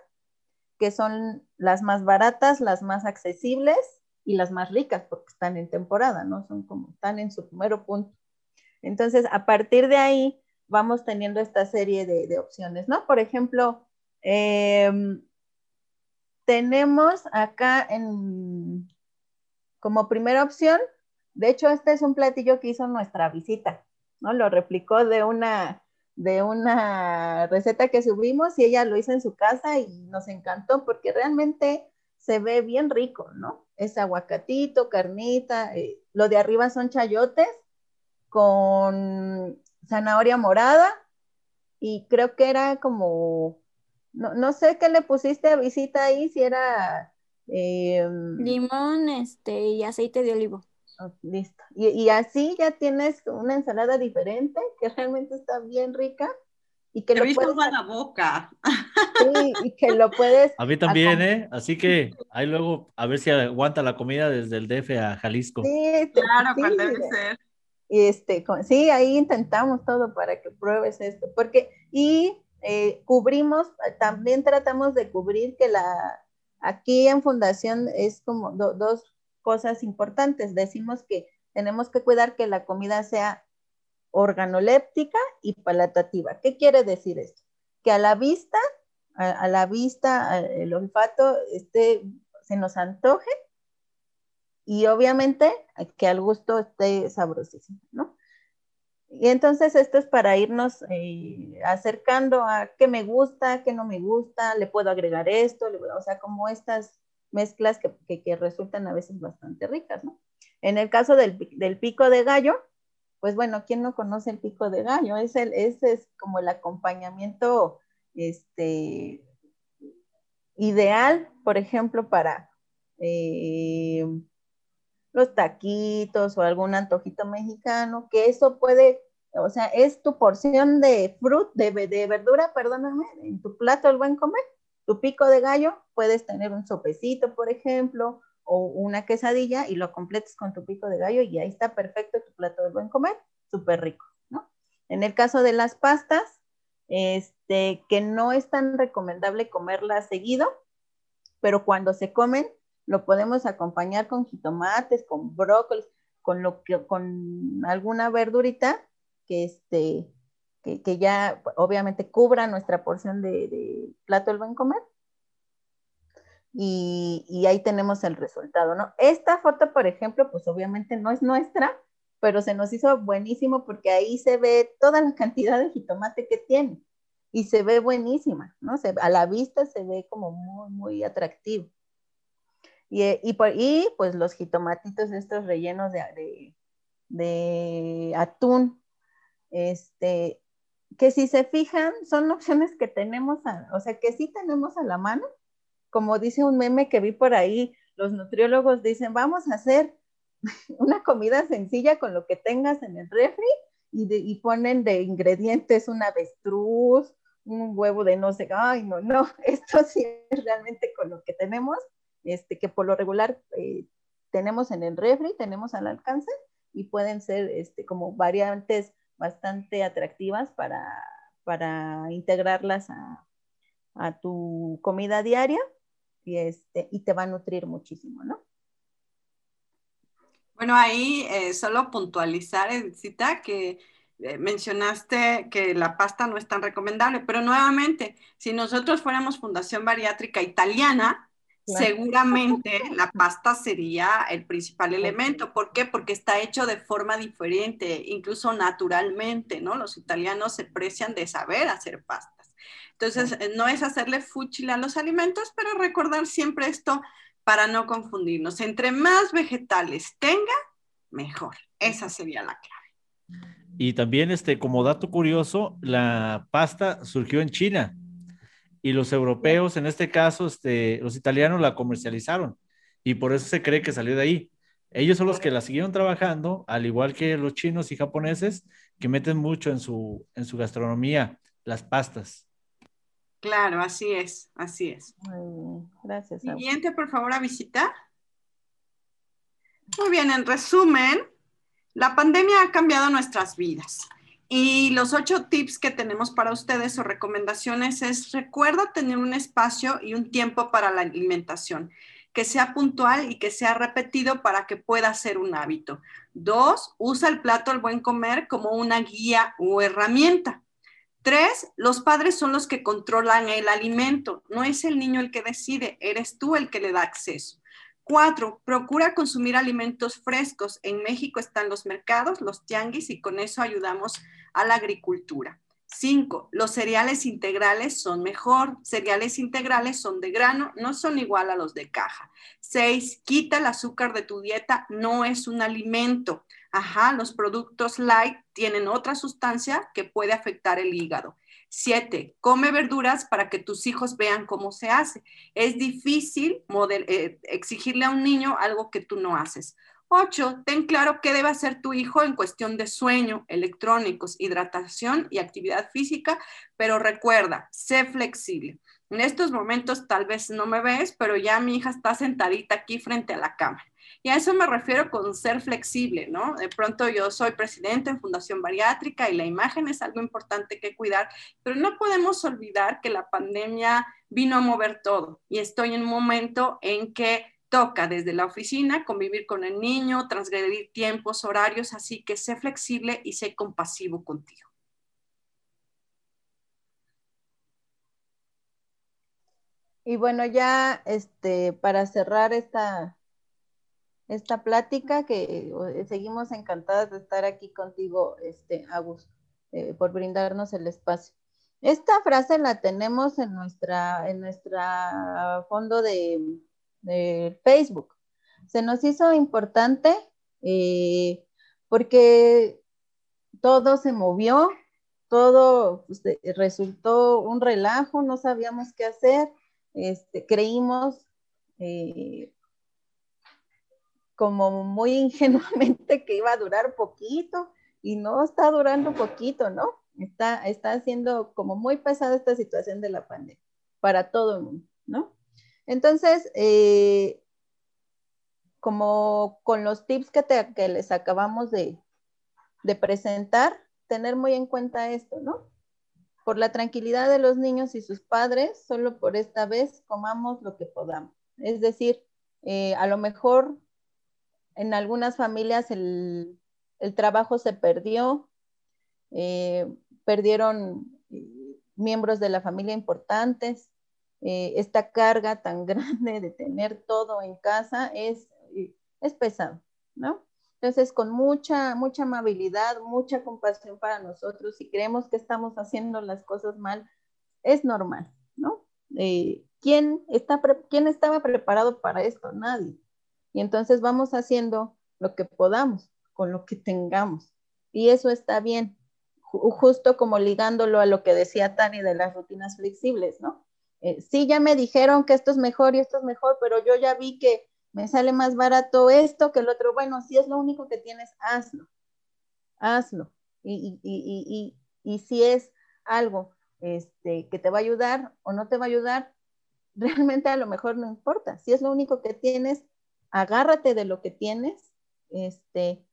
que son las más baratas, las más accesibles y las más ricas, porque están en temporada, ¿no? Son como, están en su primero punto. Entonces, a partir de ahí, vamos teniendo esta serie de, opciones, ¿no? Por ejemplo, Em, tenemos acá en, como primera opción, de hecho, este es un platillo que hizo nuestra visita, ¿no? Lo replicó de una, de una receta que subimos y ella lo hizo en su casa y nos encantó porque realmente se ve bien rico, ¿no? Es aguacatito, carnita, eh, lo de arriba son chayotes con zanahoria morada y creo que era como, no, sé qué le pusiste a visita ahí, si era... Em, Limón este, y aceite de olivo. Oh, listo. Y, así ya tienes una ensalada diferente que realmente está bien rica y que lo puedes a la boca. Sí, y que lo puedes. A mí también, ¿eh? Así que ahí luego a ver si aguanta la comida desde el DF a Jalisco. Sí, claro, cuál debe ser. Y este, sí, ahí intentamos todo para que pruebes esto, porque y eh, cubrimos, también tratamos de cubrir que la aquí en Fundación es como dos cosas importantes. Decimos que tenemos que cuidar que la comida sea organoléptica y palatativa. ¿Qué quiere decir esto? Que a la vista, a, la vista, el olfato este, se nos antoje y obviamente que al gusto esté sabrosísimo. Y entonces esto es para irnos eh, acercando a qué me gusta, qué no me gusta, le puedo agregar esto, o sea, como estas mezclas que, resultan a veces bastante ricas, ¿no? En el caso del, pico de gallo, pues bueno, ¿quién no conoce el pico de gallo? Es ese es como el acompañamiento este, ideal, por ejemplo, para eh, los taquitos o algún antojito mexicano, que eso puede, o sea, es tu porción de fruta, de, de verdura, perdóname, en tu plato el buen comer tu pico de gallo, puedes tener un sopecito, por ejemplo, o una quesadilla y lo completes con tu pico de gallo y ahí está perfecto tu plato de buen comer, súper rico, ¿no? En el caso de las pastas, este, que no es tan recomendable comerlas seguido, pero cuando se comen, lo podemos acompañar con jitomates, con brócolis, con, lo que, con alguna verdurita que, este, que, ya obviamente cubra nuestra porción de, plato del buen comer. Y, ahí tenemos el resultado, ¿no? Esta foto, por ejemplo, pues obviamente no es nuestra, pero se nos hizo buenísimo porque ahí se ve toda la cantidad de jitomate que tiene y se ve buenísima, ¿no? Se, a la vista se ve como muy, muy atractivo. Y, y, pues los jitomatitos estos rellenos de, de, de atún, este, que si se fijan, son opciones que tenemos, o sea, que sí tenemos a la mano. Como dice un meme que vi por ahí, los nutriólogos dicen, vamos a hacer una comida sencilla con lo que tengas en el refri y, ponen de ingredientes un avestruz, un huevo de no sé, ay, no, no, esto sí es realmente con lo que tenemos, este, que por lo regular eh, tenemos en el refri, tenemos al alcance y pueden ser este, como variantes bastante atractivas para, para integrarlas a, tu comida diaria y, este, y te va a nutrir muchísimo, ¿no? Bueno, ahí eh, solo puntualizar, Cita, que eh, mencionaste que la pasta no es tan recomendable, pero nuevamente, si nosotros fuéramos Fundación Bariátrica Italiana, Seguramente la pasta sería el principal elemento. ¿Por qué? Porque está hecho de forma diferente, incluso naturalmente, ¿no? Los italianos se precian de saber hacer pastas. Entonces, no es hacerle fúchile a los alimentos, pero recordar siempre esto para no confundirnos. Entre más vegetales tenga, mejor. Esa sería la clave. Y también, este, como dato curioso, la pasta surgió en China y los europeos, en este caso, este, los italianos la comercializaron y por eso se cree que salió de ahí. Ellos son los que la siguieron trabajando, al igual que los chinos y japoneses, que meten mucho en su, en su gastronomía las pastas. Claro, así es, así es. gracias. Siguiente, por favor, a visitar. Muy bien, en resumen, la pandemia ha cambiado nuestras vidas. Y los ocho tips que tenemos para ustedes o recomendaciones es recuerda tener un espacio y un tiempo para la alimentación, que sea puntual y que sea repetido para que pueda ser un hábito. Dos, usa el plato al buen comer como una guía o herramienta. Tres, los padres son los que controlan el alimento. No es el niño el que decide, eres tú el que le da acceso. Cuatro, procura consumir alimentos frescos. En México están los mercados, los tianguis y con eso ayudamos a la agricultura. Cinco, los cereales integrales son mejor. Cereales integrales son de grano, no son igual a los de caja. Seis, quita el azúcar de tu dieta, no es un alimento. Ajá, los productos light tienen otra sustancia que puede afectar el hígado. Siete, come verduras para que tus hijos vean cómo se hace. Es difícil eh, exigirle a un niño algo que tú no haces. Ocho, ten claro qué debe hacer tu hijo en cuestión de sueño, electrónicos, hidratación y actividad física, pero recuerda, sé flexible. En estos momentos tal vez no me ves, pero ya mi hija está sentadita aquí frente a la cámara. Y a eso me refiero con ser flexible, ¿no? De pronto yo soy presidente en Fundación Bariátrica y la imagen es algo importante que cuidar, pero no podemos olvidar que la pandemia vino a mover todo y estoy en un momento en que toca desde la oficina convivir con el niño, transgredir tiempos, horarios, así que sé flexible y sé compasivo contigo. Y bueno, ya este, para cerrar esta, esta plática, que eh, seguimos encantadas de estar aquí contigo, este, Agus, eh, por brindarnos el espacio. Esta frase la tenemos en nuestra, en nuestra fondo de, de Facebook. Se nos hizo importante eh, porque todo se movió, todo pues, resultó un relajo, no sabíamos qué hacer, este, creímos eh, como muy ingenuamente que iba a durar poquito y no está durando poquito, ¿no? Está, está siendo como muy pesada esta situación de la pandemia para todo el mundo, ¿no? Entonces, eh, como con los tips que, que les acabamos de, de, presentar, tener muy en cuenta esto, ¿no? Por la tranquilidad de los niños y sus padres, solo por esta vez comamos lo que podamos. Es decir, eh, a lo mejor en algunas familias el, el trabajo se perdió, eh, perdieron miembros de la familia importantes, eh, esta carga tan grande de tener todo en casa es, es pesado, ¿no? Entonces, con mucha, mucha amabilidad, mucha compasión para nosotros, si creemos que estamos haciendo las cosas mal, es normal, ¿no? Eh, ¿quién, está ¿Quién estaba preparado para esto? Nadie. Y entonces vamos haciendo lo que podamos, con lo que tengamos. Y eso está bien, justo como ligándolo a lo que decía Tani de las rutinas flexibles, ¿no? Eh, sí, ya me dijeron que esto es mejor y esto es mejor, pero yo ya vi que me sale más barato esto que el otro. Bueno, si es lo único que tienes, hazlo, hazlo. Y, y, si es algo este, que te va a ayudar o no te va a ayudar, realmente a lo mejor no importa. Si es lo único que tienes, agárrate de lo que tienes este,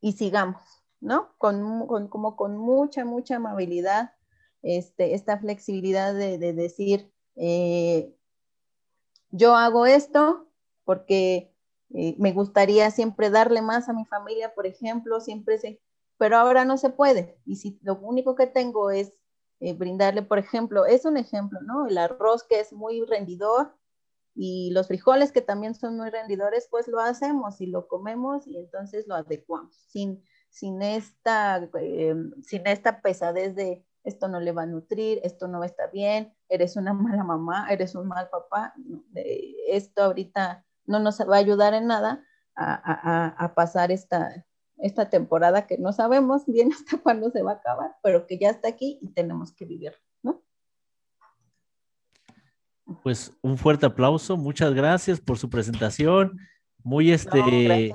y sigamos, ¿no? Con, como con mucha, mucha amabilidad, este, esta flexibilidad de, decir, eh, yo hago esto porque eh, me gustaría siempre darle más a mi familia, por ejemplo, siempre se, pero ahora no se puede. Y si lo único que tengo es eh, brindarle, por ejemplo, es un ejemplo, ¿no? El arroz que es muy rendidor y los frijoles que también son muy rendidores, pues lo hacemos y lo comemos y entonces lo adecuamos sin, sin, esta, sin esta pesadez de esto no le va a nutrir, esto no está bien, eres una mala mamá, eres un mal papá, esto ahorita no nos va a ayudar en nada a, pasar esta, esta temporada que no sabemos bien hasta cuándo se va a acabar, pero que ya está aquí y tenemos que vivir, ¿no? Pues un fuerte aplauso, muchas gracias por su presentación, muy este,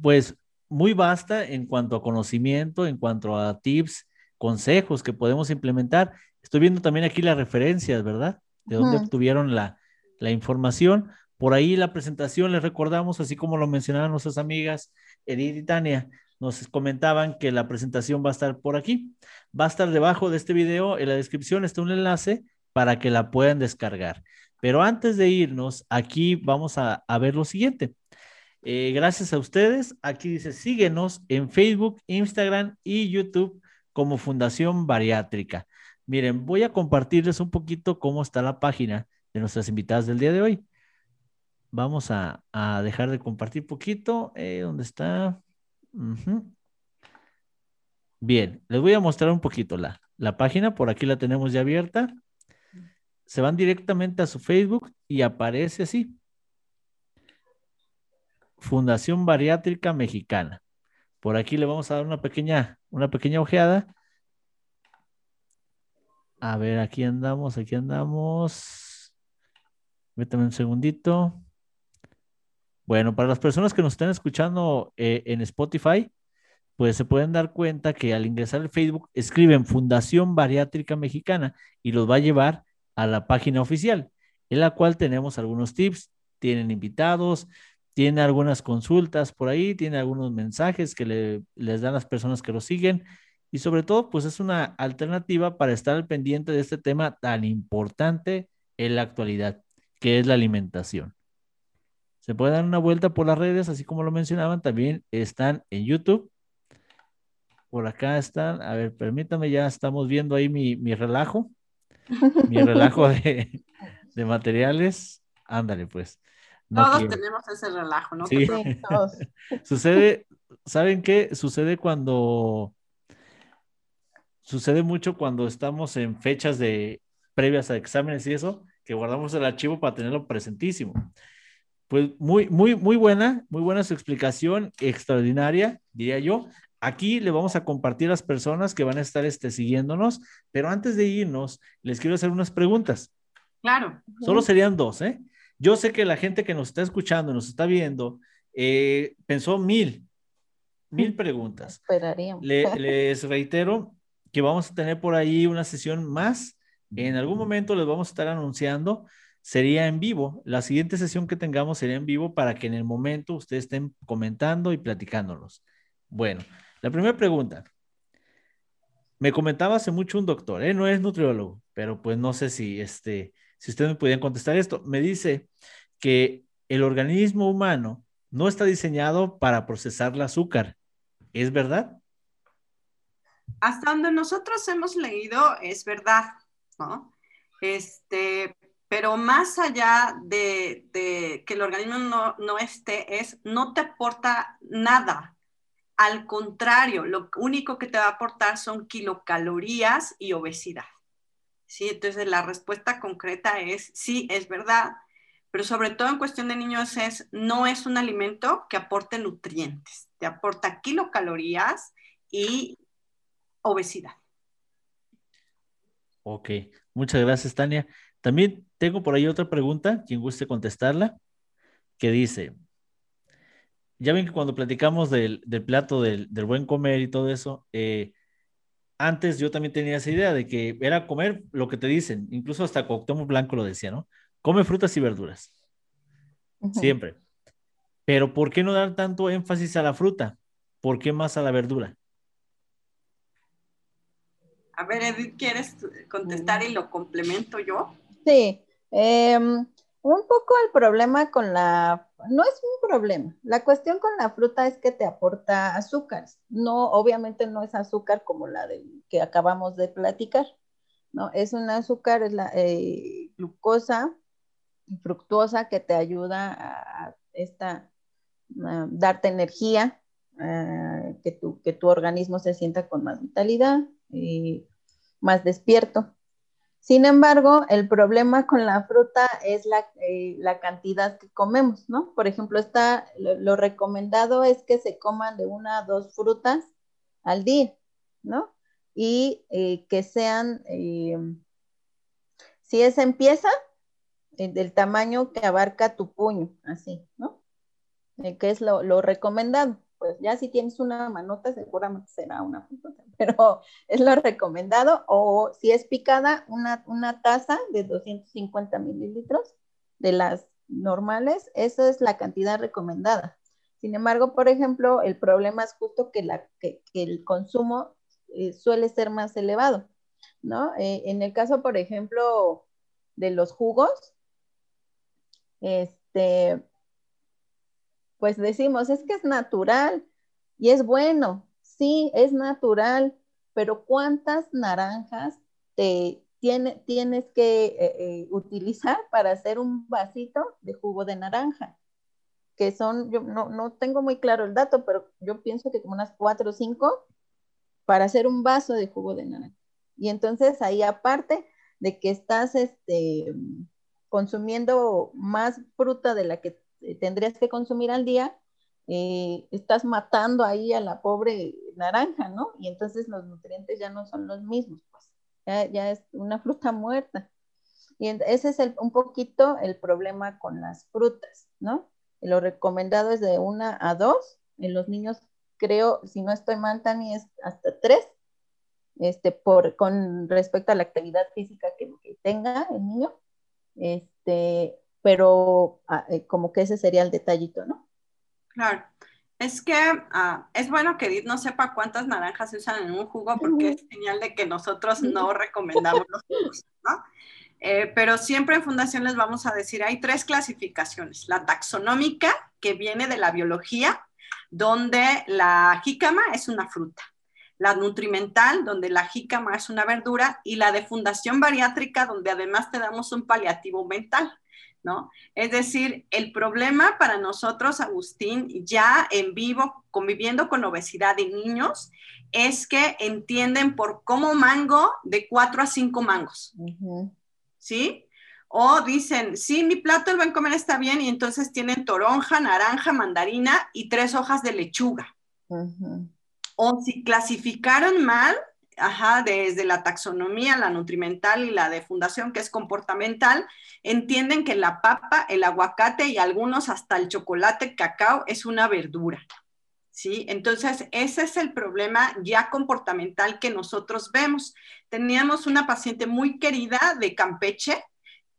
pues muy vasta en cuanto a conocimiento, en cuanto a tips, consejos que podemos implementar. Estoy viendo también aquí las referencias, ¿verdad? De dónde obtuvieron la, la información. Por ahí la presentación, les recordamos, así como lo mencionaron nuestras amigas Edith y Tania, nos comentaban que la presentación va a estar por aquí. Va a estar debajo de este video, en la descripción está un enlace para que la puedan descargar. Pero antes de irnos, aquí vamos a, ver lo siguiente. Eh, gracias a ustedes, aquí dice síguenos en Facebook, Instagram y YouTube como Fundación Bariátrica. Miren, voy a compartirles un poquito cómo está la página de nuestras invitadas del día de hoy. Vamos a, dejar de compartir poquito. Eh, ¿Dónde está? Bien, les voy a mostrar un poquito la, la página. Por aquí la tenemos ya abierta. Se van directamente a su Facebook y aparece así. Fundación Bariátrica Mexicana. Por aquí le vamos a dar una pequeña, una pequeña ojeada. A ver, aquí andamos, aquí andamos. Métame un segundito. Bueno, para las personas que nos están escuchando eh, en Spotify, pues se pueden dar cuenta que al ingresar al Facebook escriben Fundación Bariátrica Mexicana y los va a llevar a la página oficial, en la cual tenemos algunos tips, tienen invitados, tiene algunas consultas por ahí, tiene algunos mensajes que le, les dan las personas que lo siguen y sobre todo, pues es una alternativa para estar al pendiente de este tema tan importante en la actualidad, que es la alimentación. Se puede dar una vuelta por las redes, así como lo mencionaban, también están en YouTube. Por acá están, a ver, permítame, ya estamos viendo ahí mi, relajo, mi relajo de, de materiales. Ándale, pues. Todos tenemos ese relajo, ¿no? Sí. Sucede, ¿saben qué? Sucede cuando, sucede mucho cuando estamos en fechas de previas a exámenes y eso, que guardamos el archivo para tenerlo presentísimo. Pues muy, muy, muy buena, muy buena su explicación, extraordinaria, diría yo. Aquí le vamos a compartir a las personas que van a estar este, siguiéndonos, pero antes de irnos, les quiero hacer unas preguntas. Claro. Solo serían dos, ¿eh? Yo sé que la gente que nos está escuchando, nos está viendo, eh, pensó mil, mil preguntas. les reitero que vamos a tener por ahí una sesión más. En algún momento les vamos a estar anunciando. Sería en vivo. La siguiente sesión que tengamos sería en vivo para que en el momento ustedes estén comentando y platicándonos. Bueno, la primera pregunta. Me comentaba hace mucho un doctor, ¿eh? no es nutriólogo, pero pues no sé si este, si ustedes me pudieran contestar esto. Me dice que el organismo humano no está diseñado para procesar el azúcar. ¿Es verdad? Hasta donde nosotros hemos leído es verdad, ¿no? Este, pero más allá de, que el organismo no, no, esté, es no te aporta nada. Al contrario, lo único que te va a aportar son kilocalorías y obesidad. ¿sí? Entonces la respuesta concreta es sí, es verdad, pero sobre todo en cuestión de niños es, no es un alimento que aporte nutrientes, te aporta kilocalorías y obesidad. Ok, muchas gracias, Tania. También tengo por ahí otra pregunta, quien guste contestarla, que dice, ya ven que cuando platicamos del, plato del, buen comer y todo eso, eh, antes yo también tenía esa idea de que era comer lo que te dicen, incluso hasta Cuauhtémoc Blanco lo decía, ¿no? Come frutas y verduras. Siempre. Pero ¿por qué no dar tanto énfasis a la fruta? ¿Por qué más a la verdura? A ver, Edith, ¿quieres contestar y lo complemento yo? Sí. Em, un poco el problema con la, no es un problema, la cuestión con la fruta es que te aporta azúcares, no, obviamente no es azúcar como la de, que acabamos de platicar, ¿no? Es un azúcar, es la eh, glucosa y fructuosa que te ayuda a esta, darte energía, que, tu, que tu organismo se sienta con más vitalidad y más despierto. Sin embargo, el problema con la fruta es la, eh, cantidad que comemos, ¿no? Por ejemplo, está, lo, recomendado es que se coman de una a dos frutas al día, ¿no? Y eh, que sean, eh, si es en pieza, del tamaño que abarca tu puño, así, ¿no? que es lo recomendado pues ya si tienes una manota seguramente será una fruta, pero es lo recomendado. O si es picada, una, una taza de 250 mililitros de las normales, esa es la cantidad recomendada. Sin embargo, por ejemplo, el problema es justo que, la, que, el consumo eh, suele ser más elevado, ¿no? Eh, en el caso, por ejemplo, de los jugos, este, pues decimos, es que es natural y es bueno, sí, es natural, pero ¿cuántas naranjas te tiene, tienes que eh, eh, utilizar para hacer un vasito de jugo de naranja? Que son, yo no, no tengo muy claro el dato, pero yo pienso que como unas cuatro o cinco para hacer un vaso de jugo de naranja. Y entonces ahí aparte de que estás este, consumiendo más fruta de la que tendrías que consumir al día, eh, estás matando ahí a la pobre naranja, ¿no? Y entonces los nutrientes ya no son los mismos, pues ya, es una fruta muerta. Y ese es un poquito el problema con las frutas, ¿no? Lo recomendado es de una a dos. En los niños, creo, si no estoy mal, Tani, es hasta tres, este, por, con respecto a la actividad física que, tenga el niño. Este, pero ah, eh, como que ese sería el detallito, ¿no? Claro. Es que ah, es bueno que Edith no sepa cuántas naranjas se usan en un jugo porque es señal de que nosotros no recomendamos los jugos, ¿no? Eh, pero siempre en Fundación les vamos a decir, hay tres clasificaciones. La taxonómica, que viene de la biología, donde la jícama es una fruta. La nutrimental, donde la jícama es una verdura. Y la de Fundación Bariátrica, donde además te damos un paliativo mental. ¿No? Es decir, el problema para nosotros, Agustín, ya en vivo, conviviendo con obesidad de niños, es que entienden por cómo mango de cuatro a cinco mangos, ¿sí? O dicen, sí, mi plato el buen comer está bien, y entonces tienen toronja, naranja, mandarina y tres hojas de lechuga. O si clasificaron mal, ajá, desde la taxonomía, la nutrimental y la de fundación, que es comportamental, entienden que la papa, el aguacate y algunos hasta el chocolate, cacao, es una verdura. ¿Sí? Entonces, ese es el problema ya comportamental que nosotros vemos. Teníamos una paciente muy querida de Campeche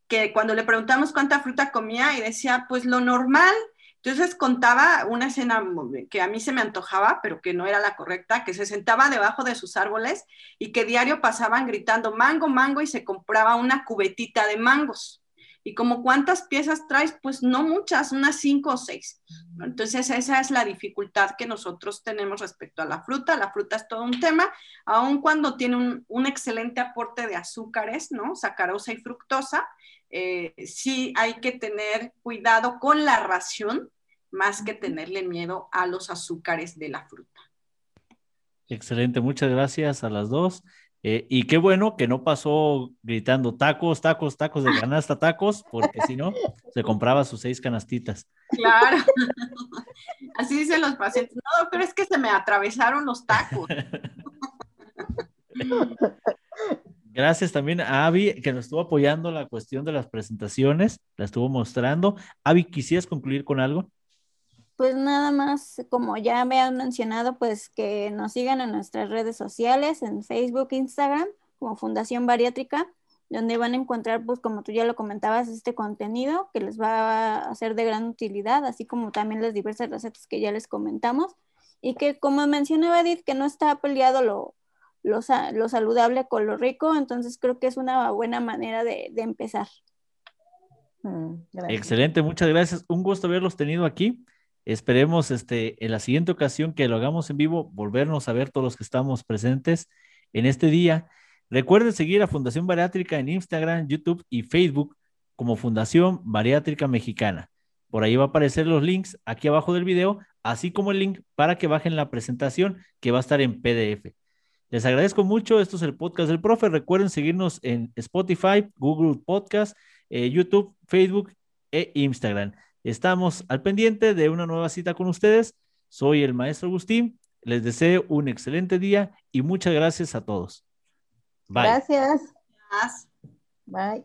que cuando le preguntamos cuánta fruta comía y decía, pues lo normal, entonces contaba una escena que a mí se me antojaba, pero que no era la correcta, que se sentaba debajo de sus árboles y que diario pasaban gritando mango, mango y se compraba una cubetita de mangos. Y como cuántas piezas traes, pues no muchas, unas cinco o seis. Entonces esa es la dificultad que nosotros tenemos respecto a la fruta. La fruta es todo un tema, aun cuando tiene un, excelente aporte de azúcares, ¿no? Sacarosa y fructosa, eh, sí hay que tener cuidado con la ración más que tenerle miedo a los azúcares de la fruta. Excelente, muchas gracias a las dos. Eh, y qué bueno que no pasó gritando tacos, tacos, tacos de canasta, tacos, porque si no, se compraba sus seis canastitas. Claro. Así dicen los pacientes. No, pero es que se me atravesaron los tacos. Gracias también a Avi, que nos estuvo apoyando la cuestión de las presentaciones, la estuvo mostrando. Avi, ¿quisieras concluir con algo? Pues nada más, como ya me han mencionado, pues que nos sigan en nuestras redes sociales, en Facebook, Instagram, como Fundación Bariátrica, donde van a encontrar, pues como tú ya lo comentabas, este contenido que les va a ser de gran utilidad, así como también las diversas recetas que ya les comentamos. Y que, como mencionaba Edith, que no está peleado lo, lo, saludable con lo rico, entonces creo que es una buena manera de, empezar. Mm, Excelente, muchas gracias. Un gusto haberlos tenido aquí. Esperemos este, en la siguiente ocasión que lo hagamos en vivo, volvernos a ver todos los que estamos presentes en este día. Recuerden seguir a Fundación Bariátrica en Instagram, YouTube y Facebook como Fundación Bariátrica Mexicana. Por ahí va a aparecer los links aquí abajo del video, así como el link para que bajen la presentación que va a estar en PDF. Les agradezco mucho. Esto es el podcast del profe. Recuerden seguirnos en Spotify, Google Podcast, eh, YouTube, Facebook e Instagram. Estamos al pendiente de una nueva cita con ustedes. Soy el maestro Agustín. Les deseo un excelente día y muchas gracias a todos. Bye. Gracias. Bye.